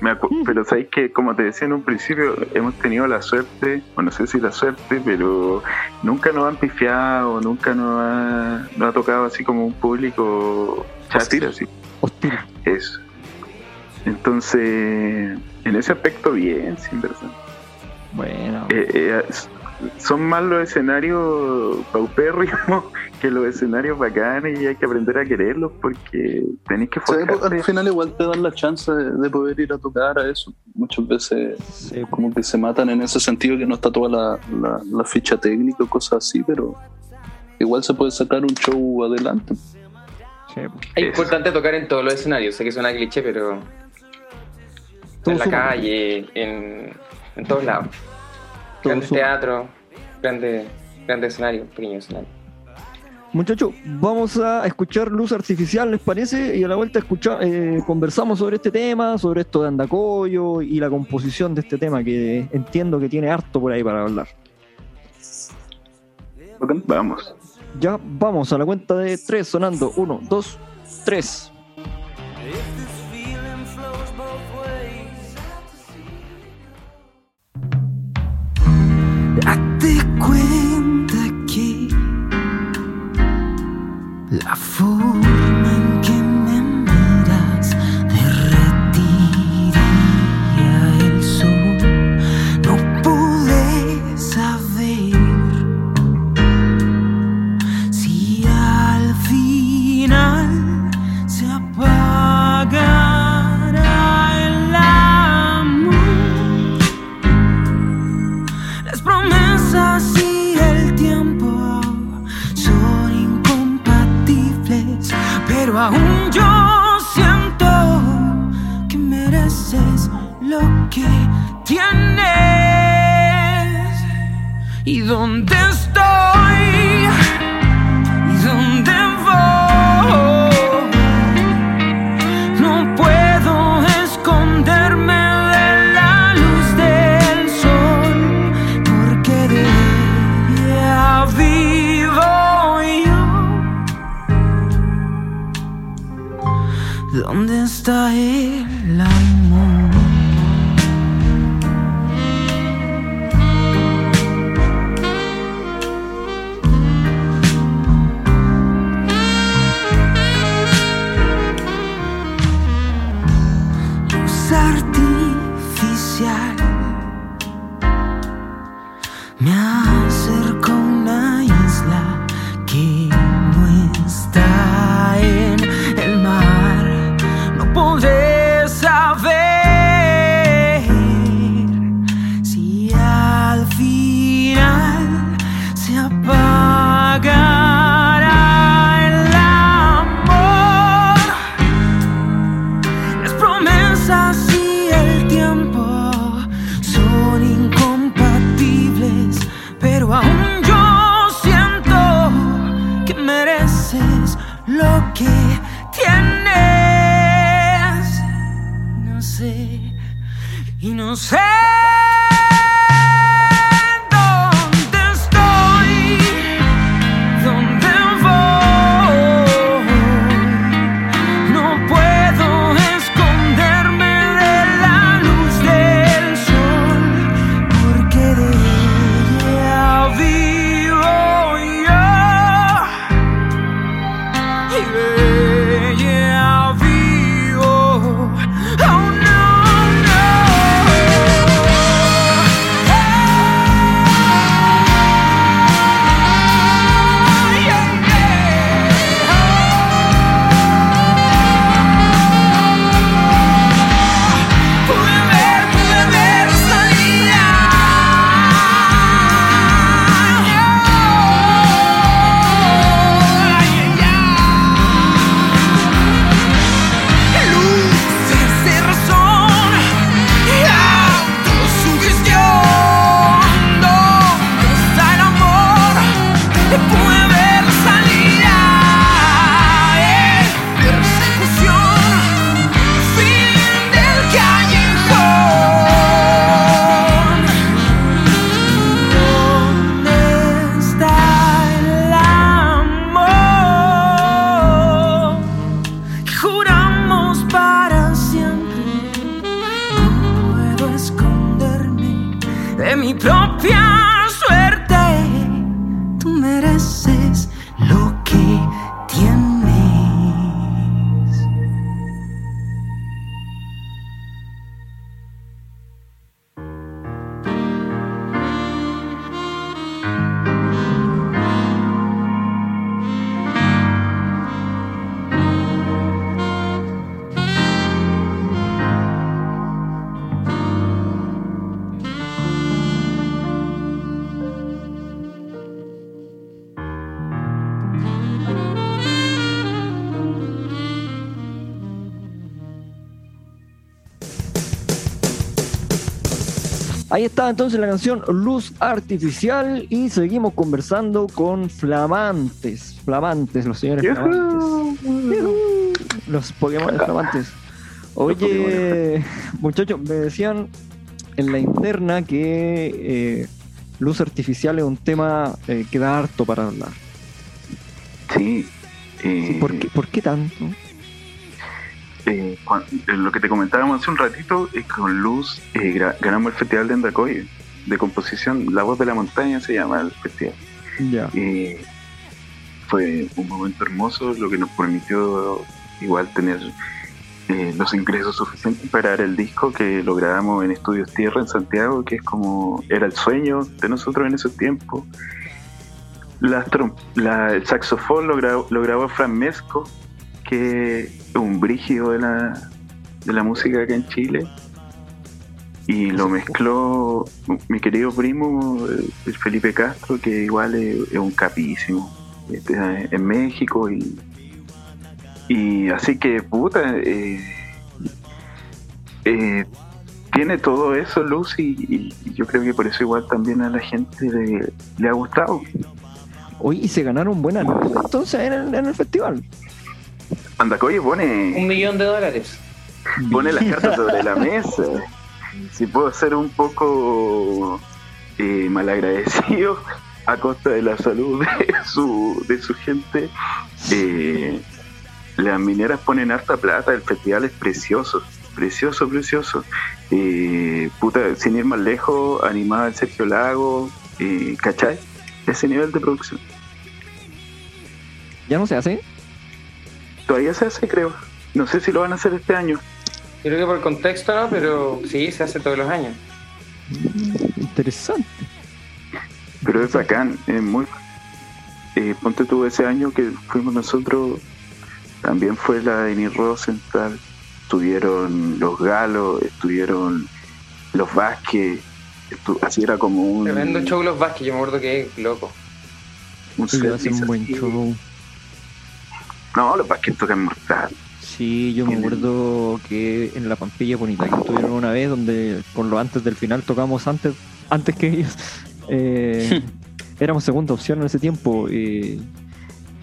Me acu- pero sabéis que, como te decía en un principio, hemos tenido la suerte, o no sé si la suerte, pero nunca nos han pifiado, nunca nos ha, nos ha tocado así como un público hostil, así. Hostil. Eso. Entonces, en ese aspecto, bien, sin verdad. Bueno. Eh, eh, son más los escenarios paupérrimos que los escenarios bacanes y hay que aprender a quererlos porque tenéis que O sea, pues, al final igual te dan la chance de, de poder ir a tocar a eso. Muchas veces sí, como que se matan en ese sentido que no está toda la, la- la ficha técnica o cosas así, pero igual se puede sacar un show adelante. sí, po. Es importante tocar en todos los escenarios, sé que suena cliché, pero en la calle, en, en todos lados. Suma. teatros, grandes grandes escenarios, pequeños escenarios. Muchachos, vamos a escuchar Luz Artificial, ¿les parece? Y a la vuelta escucha- eh, conversamos sobre este tema, sobre esto de Andacoyo y la composición de este tema, que entiendo que tiene harto por ahí para hablar. Vamos. Ya vamos a la cuenta de tres, sonando. Uno, dos, tres. Cuenta que la forma tienes. ¿Y dónde Ahí está entonces la canción Luz Artificial y seguimos conversando con flamantes, flamantes, los señores flamantes. Yujú. Los Pokémon flamantes. Oye, muchachos, me decían en la interna que eh, Luz Artificial es un tema eh, que da harto para hablar. Sí. eh, ¿Por qué, ¿Por qué tanto? Eh, lo que te comentábamos hace un ratito es que con Luz eh, ganamos el Festival de Andacoy de composición. La voz de la montaña se llama el festival. Ya. Eh, fue un momento hermoso, lo que nos permitió igual tener eh, los ingresos suficientes para grabar el disco que lo grabamos en Estudios Tierra en Santiago, que es como era el sueño de nosotros en esos tiempos. La- el saxofón lo grabó, lo grabó Fran Mesco, que es un brígido de la, de la música acá en Chile. Y lo mezcló mi querido primo, el Felipe Castro, que igual es, es un capísimo. Este, en México y, y así que puta eh, eh, tiene todo eso Luz y, y yo creo que por eso igual también a la gente le, le ha gustado Oye, y se ganaron buenas notas entonces en el, en el festival. Andacoye Un pone millón de dólares. pone las cartas sobre la mesa si puedo ser un poco eh, malagradecido a costa de la salud de su, de su gente eh, las mineras ponen harta plata, el festival es precioso, precioso, precioso. Eh, puta, sin ir más lejos, animaba el Sergio Lago, eh, ¿cachai? Ese nivel de producción. ¿Ya no se hace? Todavía se hace, creo. No sé si lo van a hacer este año. Creo que por contexto no, pero sí, se hace todos los años. Interesante. Pero es bacán, es muy... eh, ponte tú ese año que fuimos nosotros, también fue la Denis Rosenthal, estuvieron los Galos, estuvieron los Vázquez, estu- así era como un... Tremendo show los Vázquez, yo me acuerdo que es loco. un Sí, set hacen un list buen así. show. No, los Vázquez tocan mortal. Sí, yo me acuerdo que en la Pampilla Bonita que estuvieron una vez donde con lo antes del final tocamos antes antes que ellos. Eh, éramos segunda opción en ese tiempo y,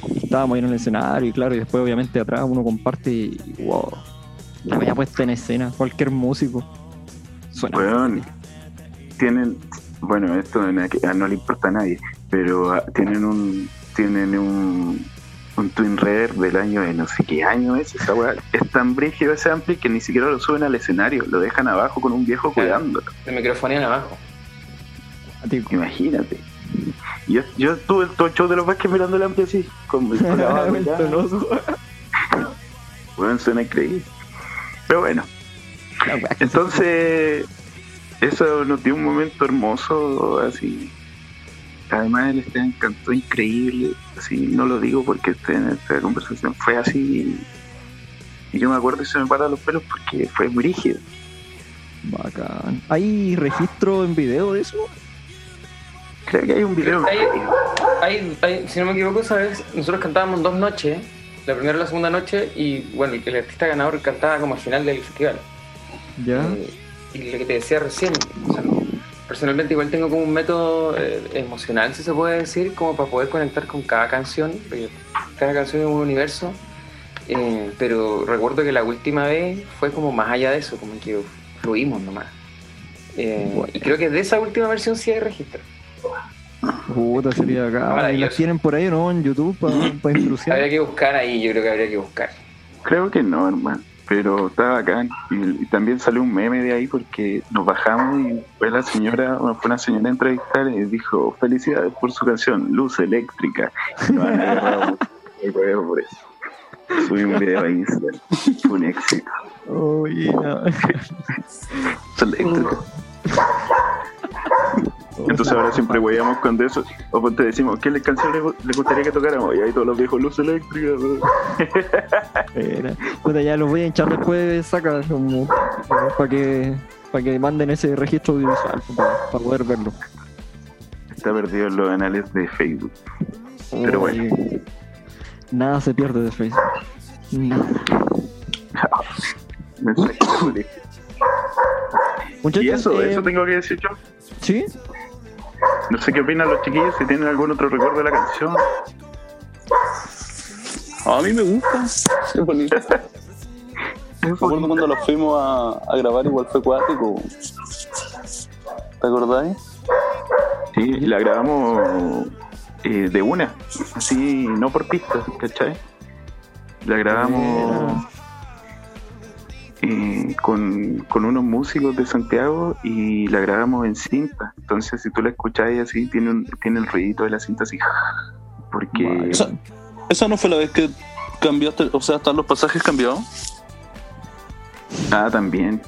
y estábamos ahí en el escenario y claro, y después obviamente atrás uno comparte y wow, la media puesta en escena, cualquier músico. Suena. Weón, tienen, bueno, esto no, no le importa a nadie, pero ah, tienen un, tienen un, un Twin Rare del año de no sé qué año es esa weá. Es tan brígido ese ampli que ni siquiera lo suben al escenario, lo dejan abajo con un viejo Claro. cuidándolo. El microfonía en abajo. Imagínate. Yo, yo estuve todo el show de los Vázquez mirando el ampli así, con, con la barba. Weón, suena increíble. Pero bueno, Entonces, eso nos dio un momento hermoso, así. Además, el Esteban cantó increíble, así, no lo digo porque este- en esta conversación fue así. Y yo me acuerdo y se me paran los pelos porque fue muy rígido. Bacán. ¿Hay registro en video de eso? Creo que hay un video. Hay, hay- hay- si no me equivoco, ¿sabes? Nosotros cantábamos dos noches, la primera y la segunda noche, y bueno, el artista ganador cantaba como al final del festival. Ya. Eh, y lo que te decía recién, o sea, personalmente igual tengo como un método eh, emocional, si se puede decir, como para poder conectar con cada canción, porque cada canción es un universo. Eh, pero recuerdo que la última vez fue como más allá de eso, como que fluimos nomás. Eh, y creo que de esa última versión sí hay registro. Puta, sería acá. ¿Y las tienen por ahí o no en YouTube para Habría instrucción? que buscar ahí, yo creo que habría que buscar. Creo que no, hermano. Pero estaba acá. Y, y también salió un meme de ahí porque nos bajamos y fue la señora, fue una señora a entrevistar y dijo: Felicidades por su canción, Luz Eléctrica. Y nos han agarrado mucho el huevo por eso. Subí un video a Instagram. Fue un éxito. Oye, no. Luz Eléctrica. Entonces ahora siempre hueveamos con eso. O te decimos, ¿qué canción le, le gustaría que tocáramos? Y ahí todos los viejos Luz Eléctrica. Puta, ya los voy a hinchar después, saca como para que para que manden ese registro audiovisual para, poder verlo. Está perdido en los anales de Facebook. Pero bueno. Nada se pierde de Facebook. Nada. Colegio. Muchachos, Y eso, eh, eso tengo que decir yo. ¿Sí? No sé qué opinan los chiquillos, si tienen algún otro recuerdo de la canción. A mí me gusta, es bonito. Me acuerdo cuando lo fuimos a, a grabar, igual fue cuático. ¿Te acordáis? Sí, y la grabamos eh, de una, así, no por pistas, ¿cachai? La grabamos eh, con, con unos músicos de Santiago y la grabamos en cinta. Entonces, si tú la escucháis así, tiene, un, tiene el ruidito de la cinta así. Porque. Esa, esa no fue la vez que cambiaste, o sea, están los pasajes cambiados. Ah, también.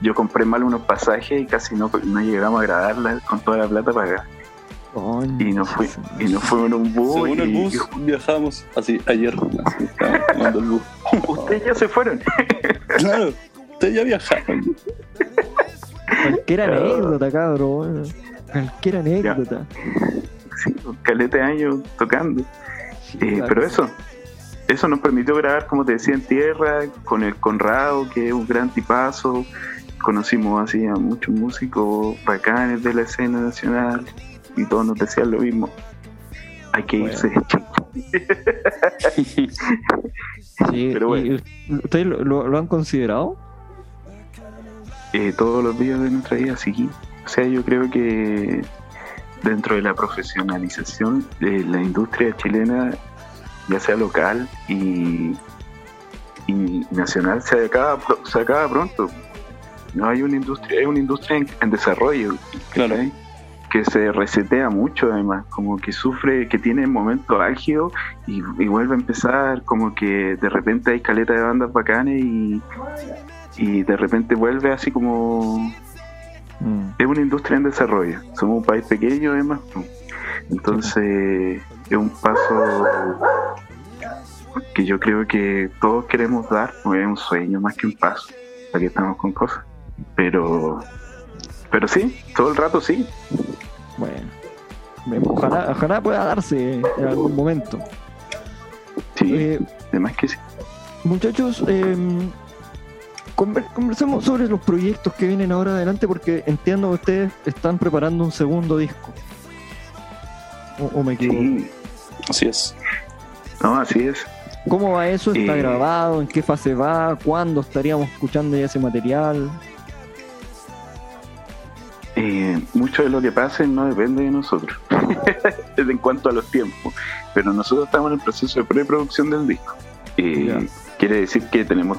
Yo compré mal unos pasajes y casi no, no llegamos a grabarla con toda la plata pagada. Coño, Y nos fuimos en un bus. Según el y- bus, viajamos así ayer. Así, estaba tomando el bus. Ustedes ya se fueron. Claro, ustedes ya viajaron. Cualquier anécdota, cabrón. Cualquier anécdota. Sí, caleta de años tocando. Sí, Eh, claro. pero eso, eso nos permitió grabar, como te decía, en tierra, con el Conrado, que es un gran tipazo. Conocimos así a muchos músicos bacanes de la escena nacional y todos nos decían lo mismo. Hay que Bueno. irse. Sí, pero bueno. ¿y ¿Ustedes lo, lo- lo han considerado? Eh, todos los días de nuestra vida, sí. O sea, yo creo que dentro de la profesionalización de la industria chilena, ya sea local y, y nacional, se acaba, se acaba pronto. No hay una industria, es una industria en, en desarrollo. Claro. Que se resetea mucho además, como que sufre, que tiene momentos álgidos y, y vuelve a empezar, como que de repente hay caleta de bandas bacanes y, y de repente vuelve así como Mm. es una industria en desarrollo. Somos un país pequeño, además. Entonces, es un paso que yo creo que todos queremos dar, porque es un sueño más que un paso. Aquí estamos con cosas. Pero, pero sí, todo el rato sí. Bueno. Ojalá, ojalá pueda darse en algún momento. Sí, Eh, además que sí. Muchachos, eh, conver- conversemos sobre los proyectos que vienen ahora adelante porque entiendo que ustedes están preparando un segundo disco. ¿O, o me equivoco? Sí, Así es. no, así es. ¿Cómo va eso? ¿Está Eh. grabado? ¿En qué fase va? ¿Cuándo estaríamos escuchando ya ese material? Eh, mucho de lo que pase no depende de nosotros en cuanto a los tiempos pero nosotros estamos en el proceso de preproducción del disco. Eh, quiere decir que tenemos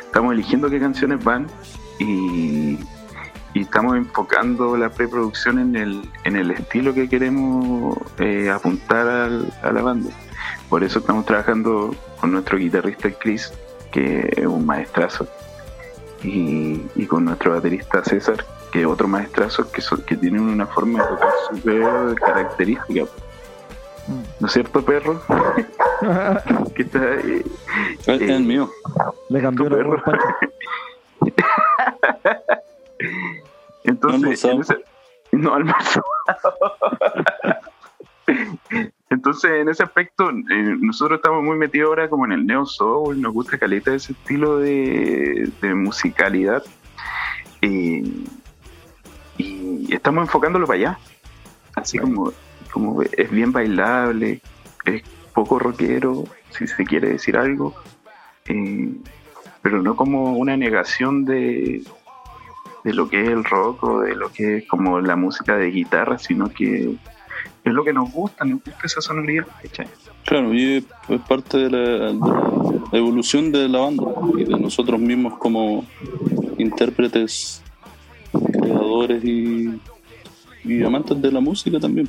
estamos eligiendo qué canciones van y, y estamos enfocando la preproducción en el, en el estilo que queremos eh, apuntar al- a la banda. Por eso estamos trabajando con nuestro guitarrista Chris que es un maestrazo y, y con nuestro baterista César, que es otro maestrazo que, so- que tienen una forma de tocar súper característica. Mm. ¿No es cierto, perro? que está ahí. Es es el mío. Le cambió voz, perro. Entonces, No en ese- no almorzó. Entonces, en ese aspecto, eh, nosotros estamos muy metidos ahora como en el neo soul, nos gusta caleta ese estilo de, de musicalidad. Eh, y estamos enfocándolo para allá. Así como, como es bien bailable, es poco rockero, si se quiere decir algo, eh, pero no como una negación de, de lo que es el rock o de lo que es como la música de guitarra, sino que es lo que nos gusta, nos gusta esa sonoridad. ¿cachai? Claro, y es, es parte de la, de la evolución de la banda y de nosotros mismos como intérpretes, creadores y, y amantes de la música también.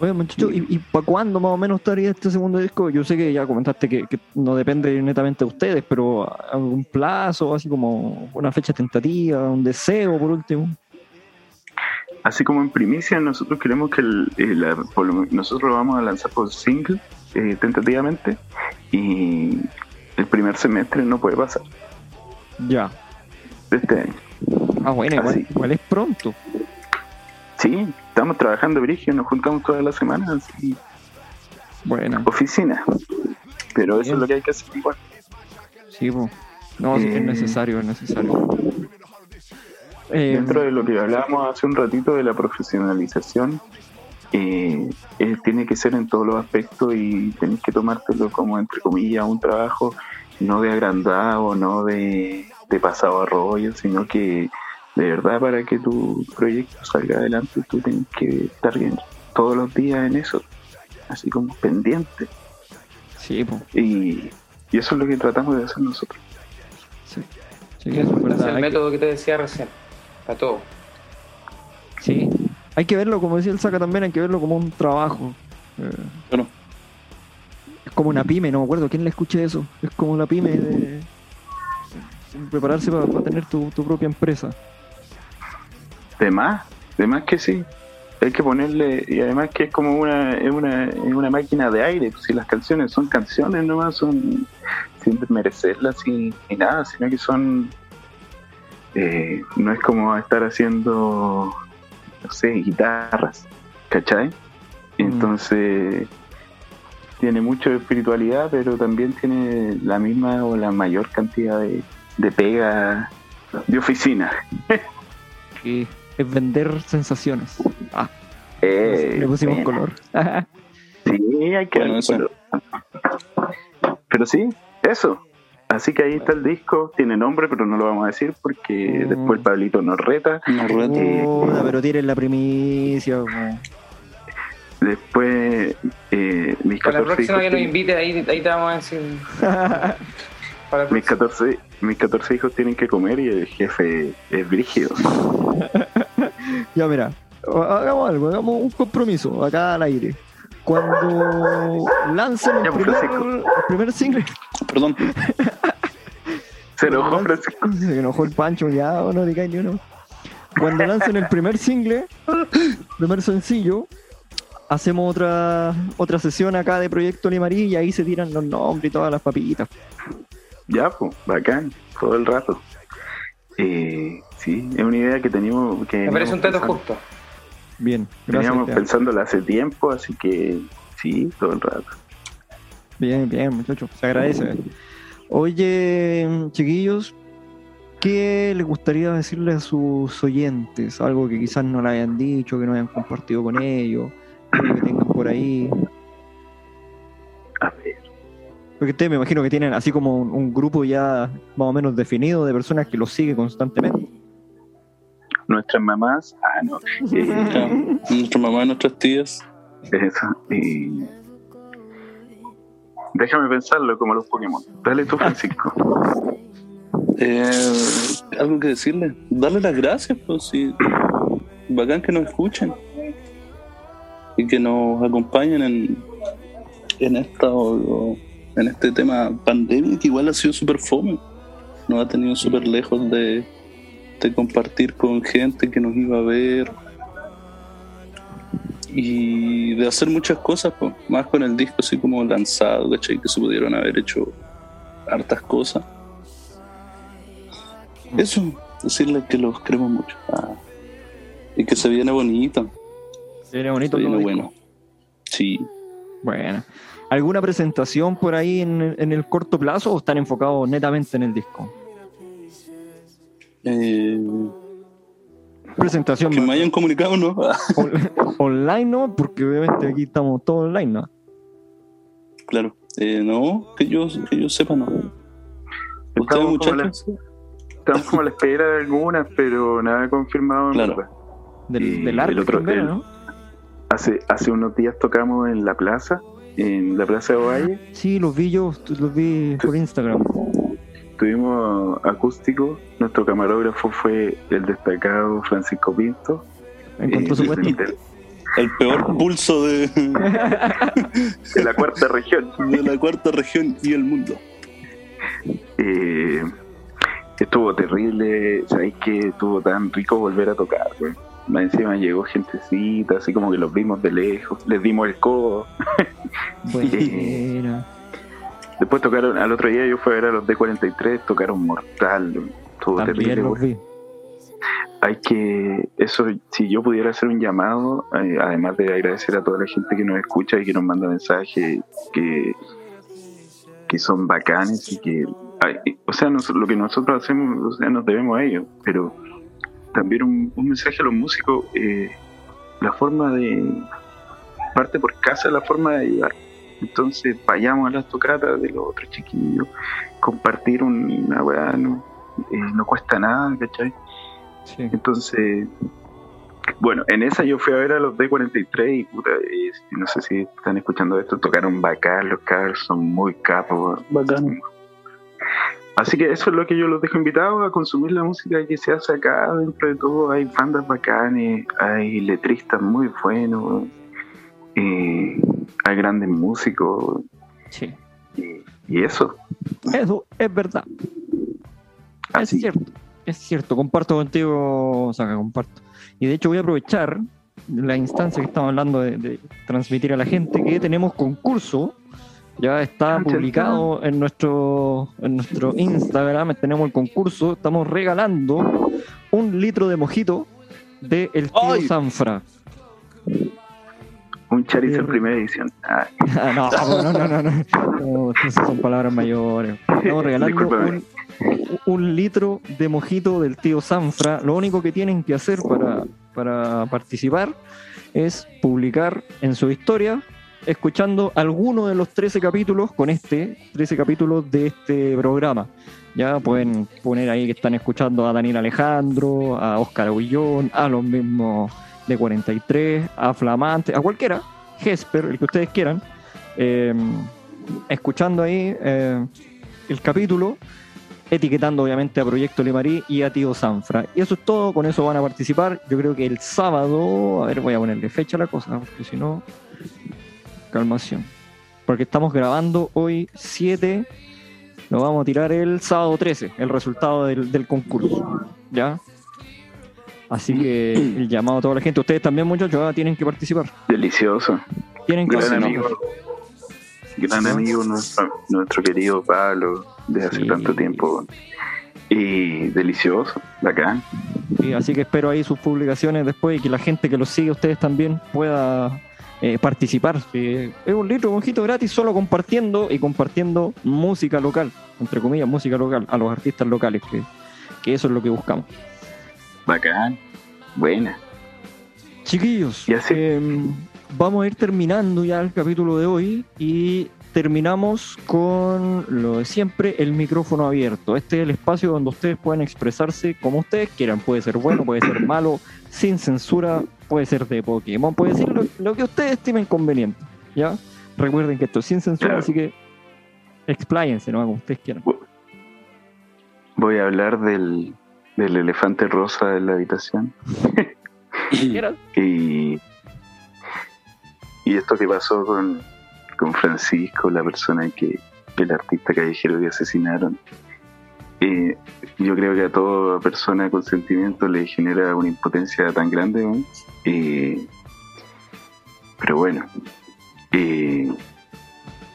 Oye, muchachos, ¿y, y para cuándo más o menos estaría este segundo disco? Yo sé que ya comentaste que, que no depende netamente de ustedes, pero algún plazo, así como una fecha tentativa, un deseo por último. Así como en primicia, nosotros queremos que el- nosotros lo vamos a lanzar por single, eh, tentativamente, y el primer semestre no puede pasar Ya. de este año. Ah, bueno, igual, igual es pronto. Sí, estamos trabajando brigio, nos juntamos todas las semanas, así, Bueno, oficina. Pero eso es lo que hay que hacer igual. sí, po. No, sí, es Eh. necesario, es necesario. Eh, Dentro de lo que hablábamos hace un ratito de la profesionalización, eh, eh, tiene que ser en todos los aspectos y tenés que tomártelo como, entre comillas, un trabajo no de agrandado, no de, de pasado a rollo, sino que de verdad para que tu proyecto salga adelante tú tienes que estar bien todos los días en eso, así como pendiente. sí, po. Y, y eso es lo que tratamos de hacer nosotros. Sí, es el que- método que te decía recién. Para todo. Sí, hay que verlo, como decía el Saca también, hay que verlo como un trabajo. Eh, Claro. es como una pyme, no me acuerdo, ¿quién le escuché eso? Es como una pyme de prepararse para, tener tu, tu propia empresa. De más, de más que sí. Hay que ponerle, y además que es como una, es una, es una máquina de aire. Si las canciones son canciones nomás, son sin merecerlas y, y nada, sino que son. eh, no es como estar haciendo, no sé, guitarras, ¿cachai? Entonces, tiene mucho de espiritualidad, pero también tiene la misma o la mayor cantidad de, de pega de oficina. Y es vender sensaciones. Ah, Eh, le pusimos color. Sí, hay que Bueno, color. Pero sí, eso. Así que ahí está el disco, tiene nombre, pero no lo vamos a decir porque Mm. después el Pablito nos reta. Nos reta. Puta, pero tienen la primicia. po. Después, eh, mis Para la 14 próxima hijos, que nos invite, ahí, ahí te vamos a decir. Para la mis, próxima. 14, mis 14 hijos tienen que comer y el jefe es brígido. Ya, mira, hagamos algo, hagamos un compromiso acá al aire. Cuando lancen el Ya, primer, el primer single, Perdón. Se enojó Francisco. Se enojó el Pancho, ya no digáis ni uno. Cuando lancen el primer single, primer sencillo, hacemos otra otra sesión acá de Proyecto Limarí y ahí se tiran los nombres y todas las papitas. Ya, pues, bacán, todo el rato. Eh, sí, es una idea que teníamos. Que Me parece un teto pensando- justo. Bien, gracias. Teníamos Esteban. pensándola hace tiempo, así que sí, todo el rato. Bien, bien, muchachos, se agradece. Oye, chiquillos, ¿qué les gustaría decirle a sus oyentes? Algo que quizás no le hayan dicho, que no hayan compartido con ellos, algo que tengan por ahí. A ver, Porque ustedes me imagino que tienen así como un, un grupo ya más o menos definido de personas que los sigue constantemente. Nuestras mamás, ah, no, eh, Claro. Nuestra mamá y nuestras tías. eso. déjame pensarlo como los Pokémon. Dale tú, Francisco. Eh, algo que decirle. Darle las gracias, pues sí. Bacán que nos escuchen. Y que nos acompañen en, en esta o- o en este tema pandemia que igual ha sido súper fome. Nos ha tenido súper lejos de, de compartir con gente que nos iba a ver. Y de hacer muchas cosas, pues, más con el disco así como lanzado, ¿cachai? Que se pudieron haber hecho hartas cosas. Eso, decirles que los queremos mucho. Ah, y que se viene bonito. Sería bonito. Se viene ¿no? bueno. Sí. Bueno. ¿Alguna presentación por ahí en, en el corto plazo o están enfocados netamente en el disco? Eh, Presentación que me hayan comunicado, ¿no? On- online, ¿no? Porque obviamente aquí estamos todos online, ¿no? claro. Eh, no, que yo, que yo sepa, no. Ustedes, Estamos como, la, muchachos. estamos como a la espera de algunas, pero nada confirmado. en Claro. Del, del arte el otro- primero, el- ¿no? Hace, hace unos días tocamos en la plaza, en la plaza de Ovalle. Sí, los vi yo, los vi por Instagram. Tuvimos acústico. Nuestro camarógrafo fue el destacado Francisco Pinto. Encontró eh, su puesto. de, El peor pulso de, de la cuarta región. de la cuarta región y el mundo. Eh, estuvo terrible, sabéis que estuvo tan rico volver a tocar, güey. Más encima llegó gentecita, así como que los vimos de lejos, les dimos el codo. Buena. Después tocaron, al otro día yo fui a ver a los D43, tocaron Mortal, También terrible, los. Hay que, eso, si yo pudiera hacer un llamado, eh, además de agradecer a toda la gente que nos escucha y que nos manda mensajes, que, que son bacanes y que, o sea, nos- lo que nosotros hacemos, o sea, nos debemos a ellos, pero también un, un mensaje a los músicos, eh, la forma de, parte por casa la forma de ayudar. Entonces vayamos a las tocatas de los otros chiquillos, compartir un- una weá, no, eh, no cuesta nada, ¿cachai? Sí. Entonces, bueno, en esa yo fui a ver a los D43 y puta, eh, no sé si están escuchando esto, tocaron bacán, los cabros son muy capos. Bacán. Así que eso es lo que yo los dejo invitados a consumir la música que se hace acá. Dentro de todo hay bandas bacanes, hay letristas muy buenos, eh, hay grandes músicos Sí. y, y eso. Eso es verdad. Así. Es cierto. Es cierto. Comparto contigo, Saca, comparto. Y de hecho voy a aprovechar la instancia que estamos hablando de, de transmitir a la gente que tenemos concurso. Ya está publicado en nuestro, en nuestro Instagram. Tenemos el concurso. Estamos regalando un litro de mojito de El Tío ¡Ay! Sanfra. Un Charizard primera edición. Ah, Ah, no, no, no, no, no. No, esas son palabras mayores. Estamos regalando un, un litro de mojito del tío Sanfra. Lo único que tienen que hacer para, para participar es publicar en su historia escuchando alguno de los 13 capítulos con este, 13 capítulos de este programa. Ya pueden poner ahí que están escuchando a Daniel Alejandro, a Oscar Aguillón, a los mismos de 43, a Flamante, a cualquiera, Gesper, el que ustedes quieran, eh, escuchando ahí eh, el capítulo, etiquetando obviamente a Proyecto Limarí y a Tío Sanfra. Y eso es todo, con eso van a participar. Yo creo que el sábado, a ver, voy a ponerle fecha a la cosa, porque si no, calmación. Porque estamos grabando hoy 7 Lo vamos a tirar el sábado 13, el resultado del, del concurso. ¿Ya? Así que el llamado a toda la gente. Ustedes también, muchachos, ah, tienen que participar. Delicioso. Tienen que Gran participar. amigo. Gran amigo nuestro, nuestro querido Pablo de hace Sí. tanto tiempo. Y delicioso, bacán. Sí, así que espero ahí sus publicaciones después y que la gente que los sigue ustedes también pueda eh, participar. Es un litro mojito gratis solo compartiendo y compartiendo música local, entre comillas, música local, a los artistas locales, que, que eso es lo que buscamos. Bacán. Buena. Chiquillos, Ya sé. em, vamos a ir terminando ya el capítulo de hoy y terminamos con lo de siempre, el micrófono abierto. Este es el espacio donde ustedes pueden expresarse como ustedes quieran. Puede ser bueno, puede ser malo, sin censura, puede ser de Pokémon, puede decir lo, lo que ustedes estimen conveniente. ¿Ya? Recuerden que esto es sin censura, Claro. así que expláyense, ¿no? Como ustedes quieran. Voy a hablar del, del elefante rosa en la habitación. Y, y esto que pasó con, con Francisco, la persona que, el artista callejero que asesinaron, eh, yo creo que a toda persona con sentimiento le genera una impotencia tan grande. ¿no? Eh, pero bueno, eh,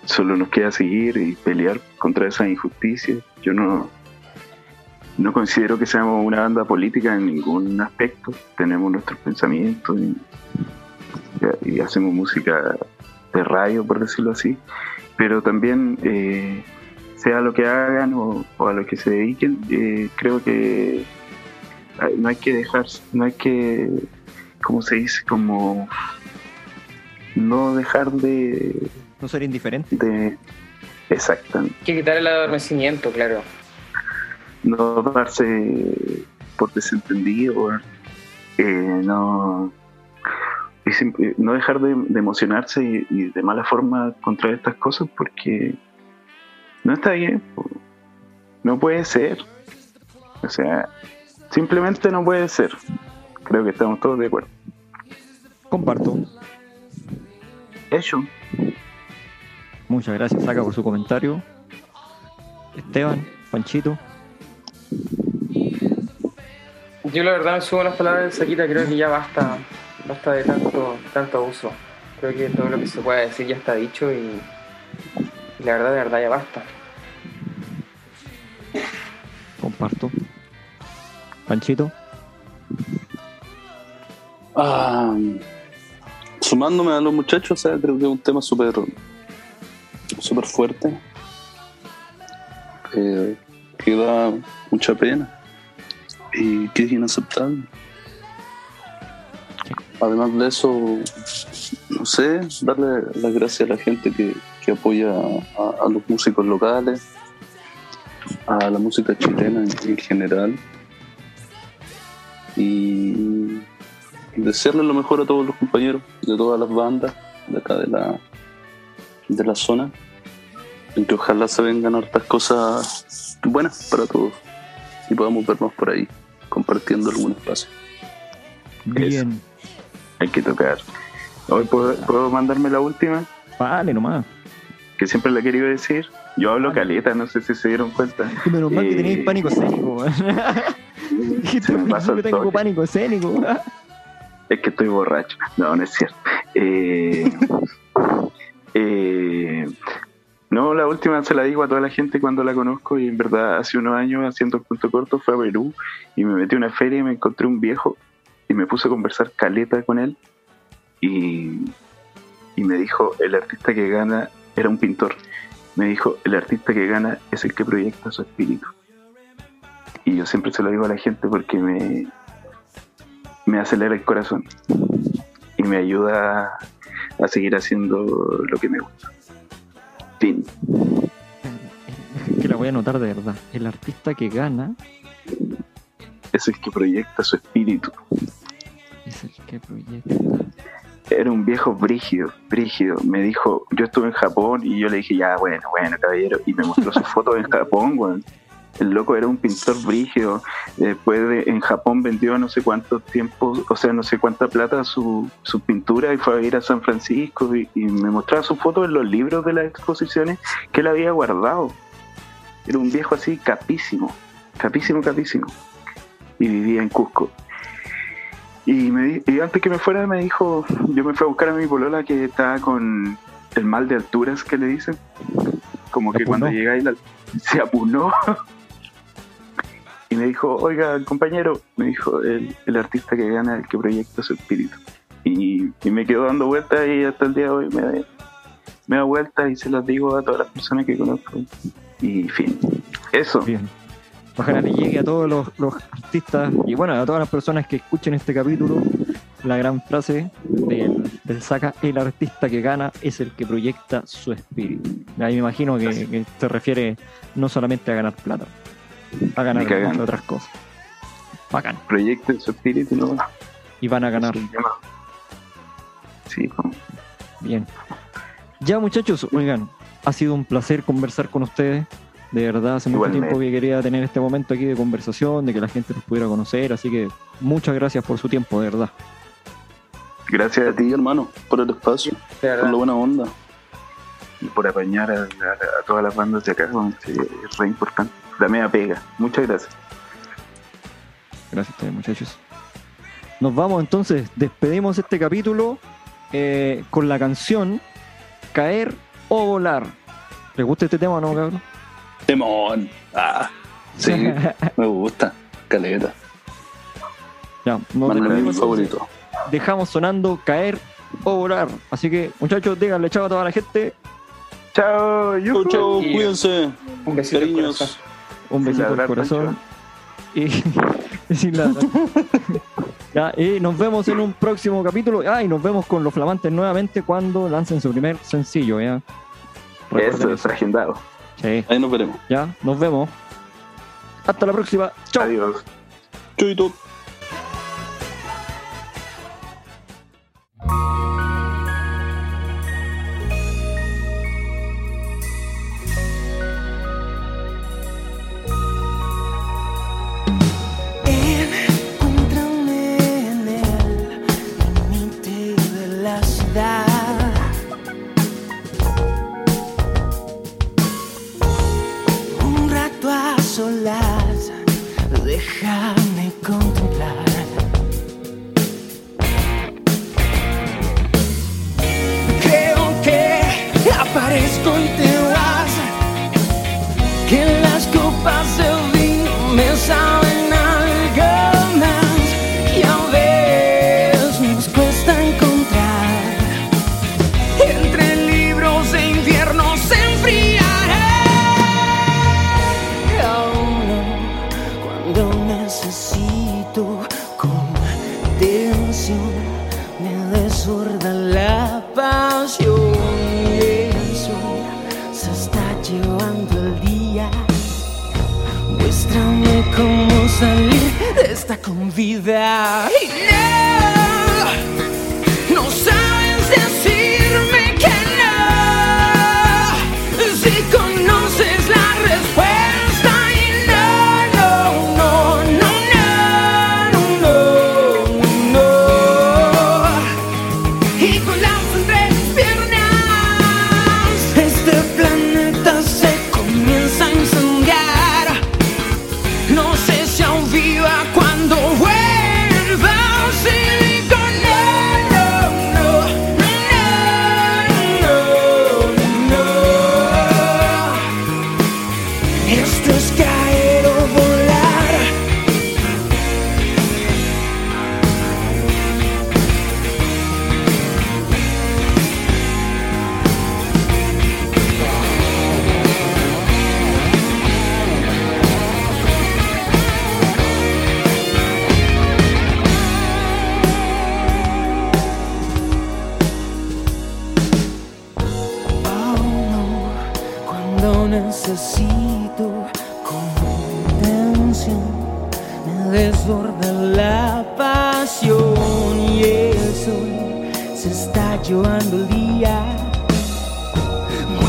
solo nos queda seguir y pelear contra esa injusticia. Yo no, no considero que seamos una banda política en ningún aspecto. Tenemos nuestros pensamientos y, y hacemos música de radio, por decirlo así. Pero también, eh, sea lo que hagan o, o a lo que se dediquen, eh, creo que no hay que dejar, no hay que, ¿cómo se dice? Como no dejar de, No ser indiferente. de exactamente Hay que quitar el adormecimiento, claro. No darse por desentendido, eh, no, y eh, no dejar de, de emocionarse y, y de mala forma contra estas cosas porque no está bien, no puede ser, o sea, simplemente no puede ser. Creo que estamos todos de acuerdo. Comparto. Eso. Muchas gracias, Saca, por su comentario. Esteban, Panchito. Yo la verdad me subo a las palabras del Saquita, creo que ya basta, basta de tanto, tanto abuso. Creo que todo lo que se pueda decir ya está dicho y, y la verdad, de verdad ya basta. Comparto. Panchito. Ah, sumándome a los muchachos, o sea, creo que es un tema súper súper fuerte, eh, que da mucha pena y que es inaceptable. Además de eso, no sé, darle las gracias a la gente que, que apoya a, a los músicos locales, a la música chilena en, en general. Y desearle lo mejor a todos los compañeros de todas las bandas de acá de la, de la zona. En que ojalá se vengan hartas cosas buenas para todos y podamos vernos por ahí compartiendo algún espacio. Bien. Hay que tocar. Hoy puedo, puedo mandarme la última, Vale, nomás. que siempre la he querido decir. Yo hablo caleta, no sé si se dieron cuenta. Menos mal que Eh, tenéis pánico escénico. Dijiste el tengo pánico escénico. Es que estoy borracho. No, no es cierto. Eh, eh, no, la última se la digo a toda la gente cuando la conozco y en verdad hace unos años haciendo el punto corto fue a Perú y me metí a una feria y me encontré un viejo y me puse a conversar caleta con él y, y me dijo el artista que gana era un pintor. Me dijo el artista que gana es el que proyecta su espíritu. Y yo siempre se lo digo a la gente porque me, me acelera el corazón y me ayuda a seguir haciendo lo que me gusta. Fin. que la voy a anotar de verdad. El artista que gana Es el que proyecta su espíritu. es el que proyecta. Era un viejo brígido, brígido. Me dijo, yo estuve en Japón y yo le dije, ya, bueno, bueno, caballero. Y me mostró sus fotos en Japón, weón. El loco era un pintor brígido. Después de, en Japón vendió no sé cuántos tiempos, o sea, no sé cuánta plata su, su pintura y fue a ir a San Francisco y, y me mostraba sus fotos en los libros de las exposiciones que él había guardado. Era un viejo así, capísimo, capísimo, capísimo. Y vivía en Cusco. Y, me, y antes que me fuera me dijo, yo me fui a buscar a mi polola que estaba con el mal de alturas que le dicen. Como que ¿Se cuando apunó? llegáis la- se apunó. me dijo, oiga, compañero, me dijo, el, el artista que gana, el que proyecta su espíritu. Y, y me quedo dando vueltas y hasta el día de hoy me, me da vueltas y se las digo a todas las personas que conozco. Y fin, eso. Bien. Ojalá le llegue a todos los, los artistas y bueno, a todas las personas que escuchen este capítulo la gran frase del, del saca, el artista que gana es el que proyecta su espíritu. Ahí me imagino que, que se refiere no solamente a ganar plata, a ganar otras cosas. Bacán. Proyecto su espíritu, ¿no? Y van a ganar. Sí, pues. Bien. Ya muchachos, oigan, ha sido un placer conversar con ustedes. De verdad, hace mucho tiempo que quería tener este momento aquí de conversación, de que la gente nos pudiera conocer, así que muchas gracias por su tiempo, de verdad. Gracias a ti, hermano, por el espacio, por la buena onda. y por apañar a, a- a todas las bandas de acá, es re importante. La media pega. Muchas gracias. Gracias a ustedes, muchachos. Nos vamos entonces, despedimos este capítulo eh, con la canción Caer o Volar. ¿Les gusta este tema o no, cabrón? Temón. Ah, sí, me gusta. Caleta. Ya, Mano, mi favorito. dejamos sonando Caer o Volar. Así que, muchachos, díganle chao a toda la gente. Chao, Chau, yujú. chau, Y- cuídense. Un besito Cariños. Un besito al corazón. Y, y sin. Ya, y nos vemos en un próximo capítulo. Ah, y nos vemos con los flamantes nuevamente cuando lancen su primer sencillo, ¿ya? Eso. es agendado. Sí, Ahí nos veremos. ya, nos vemos. Hasta la próxima. Chao. Adiós. Chuito.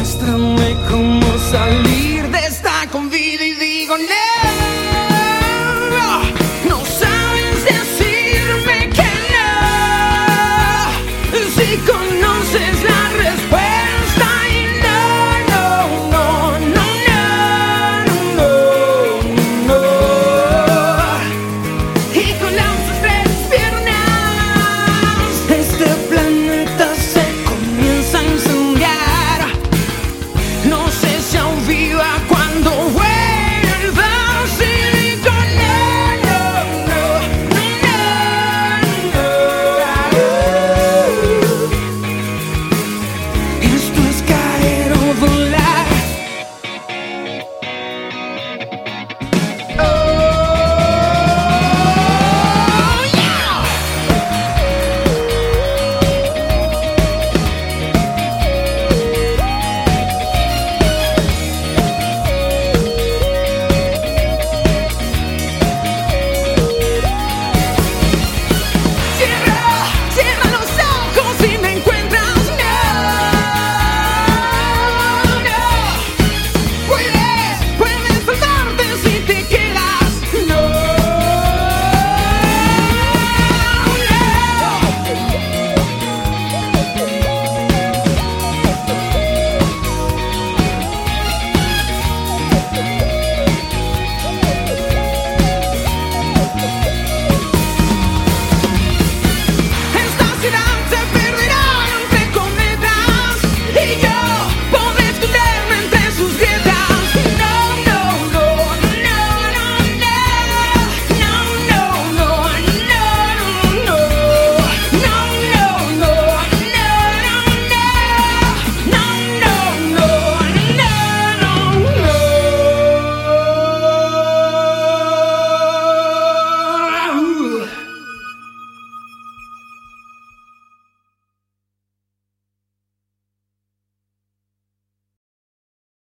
muéstrame cómo salir de esta con vida y digo,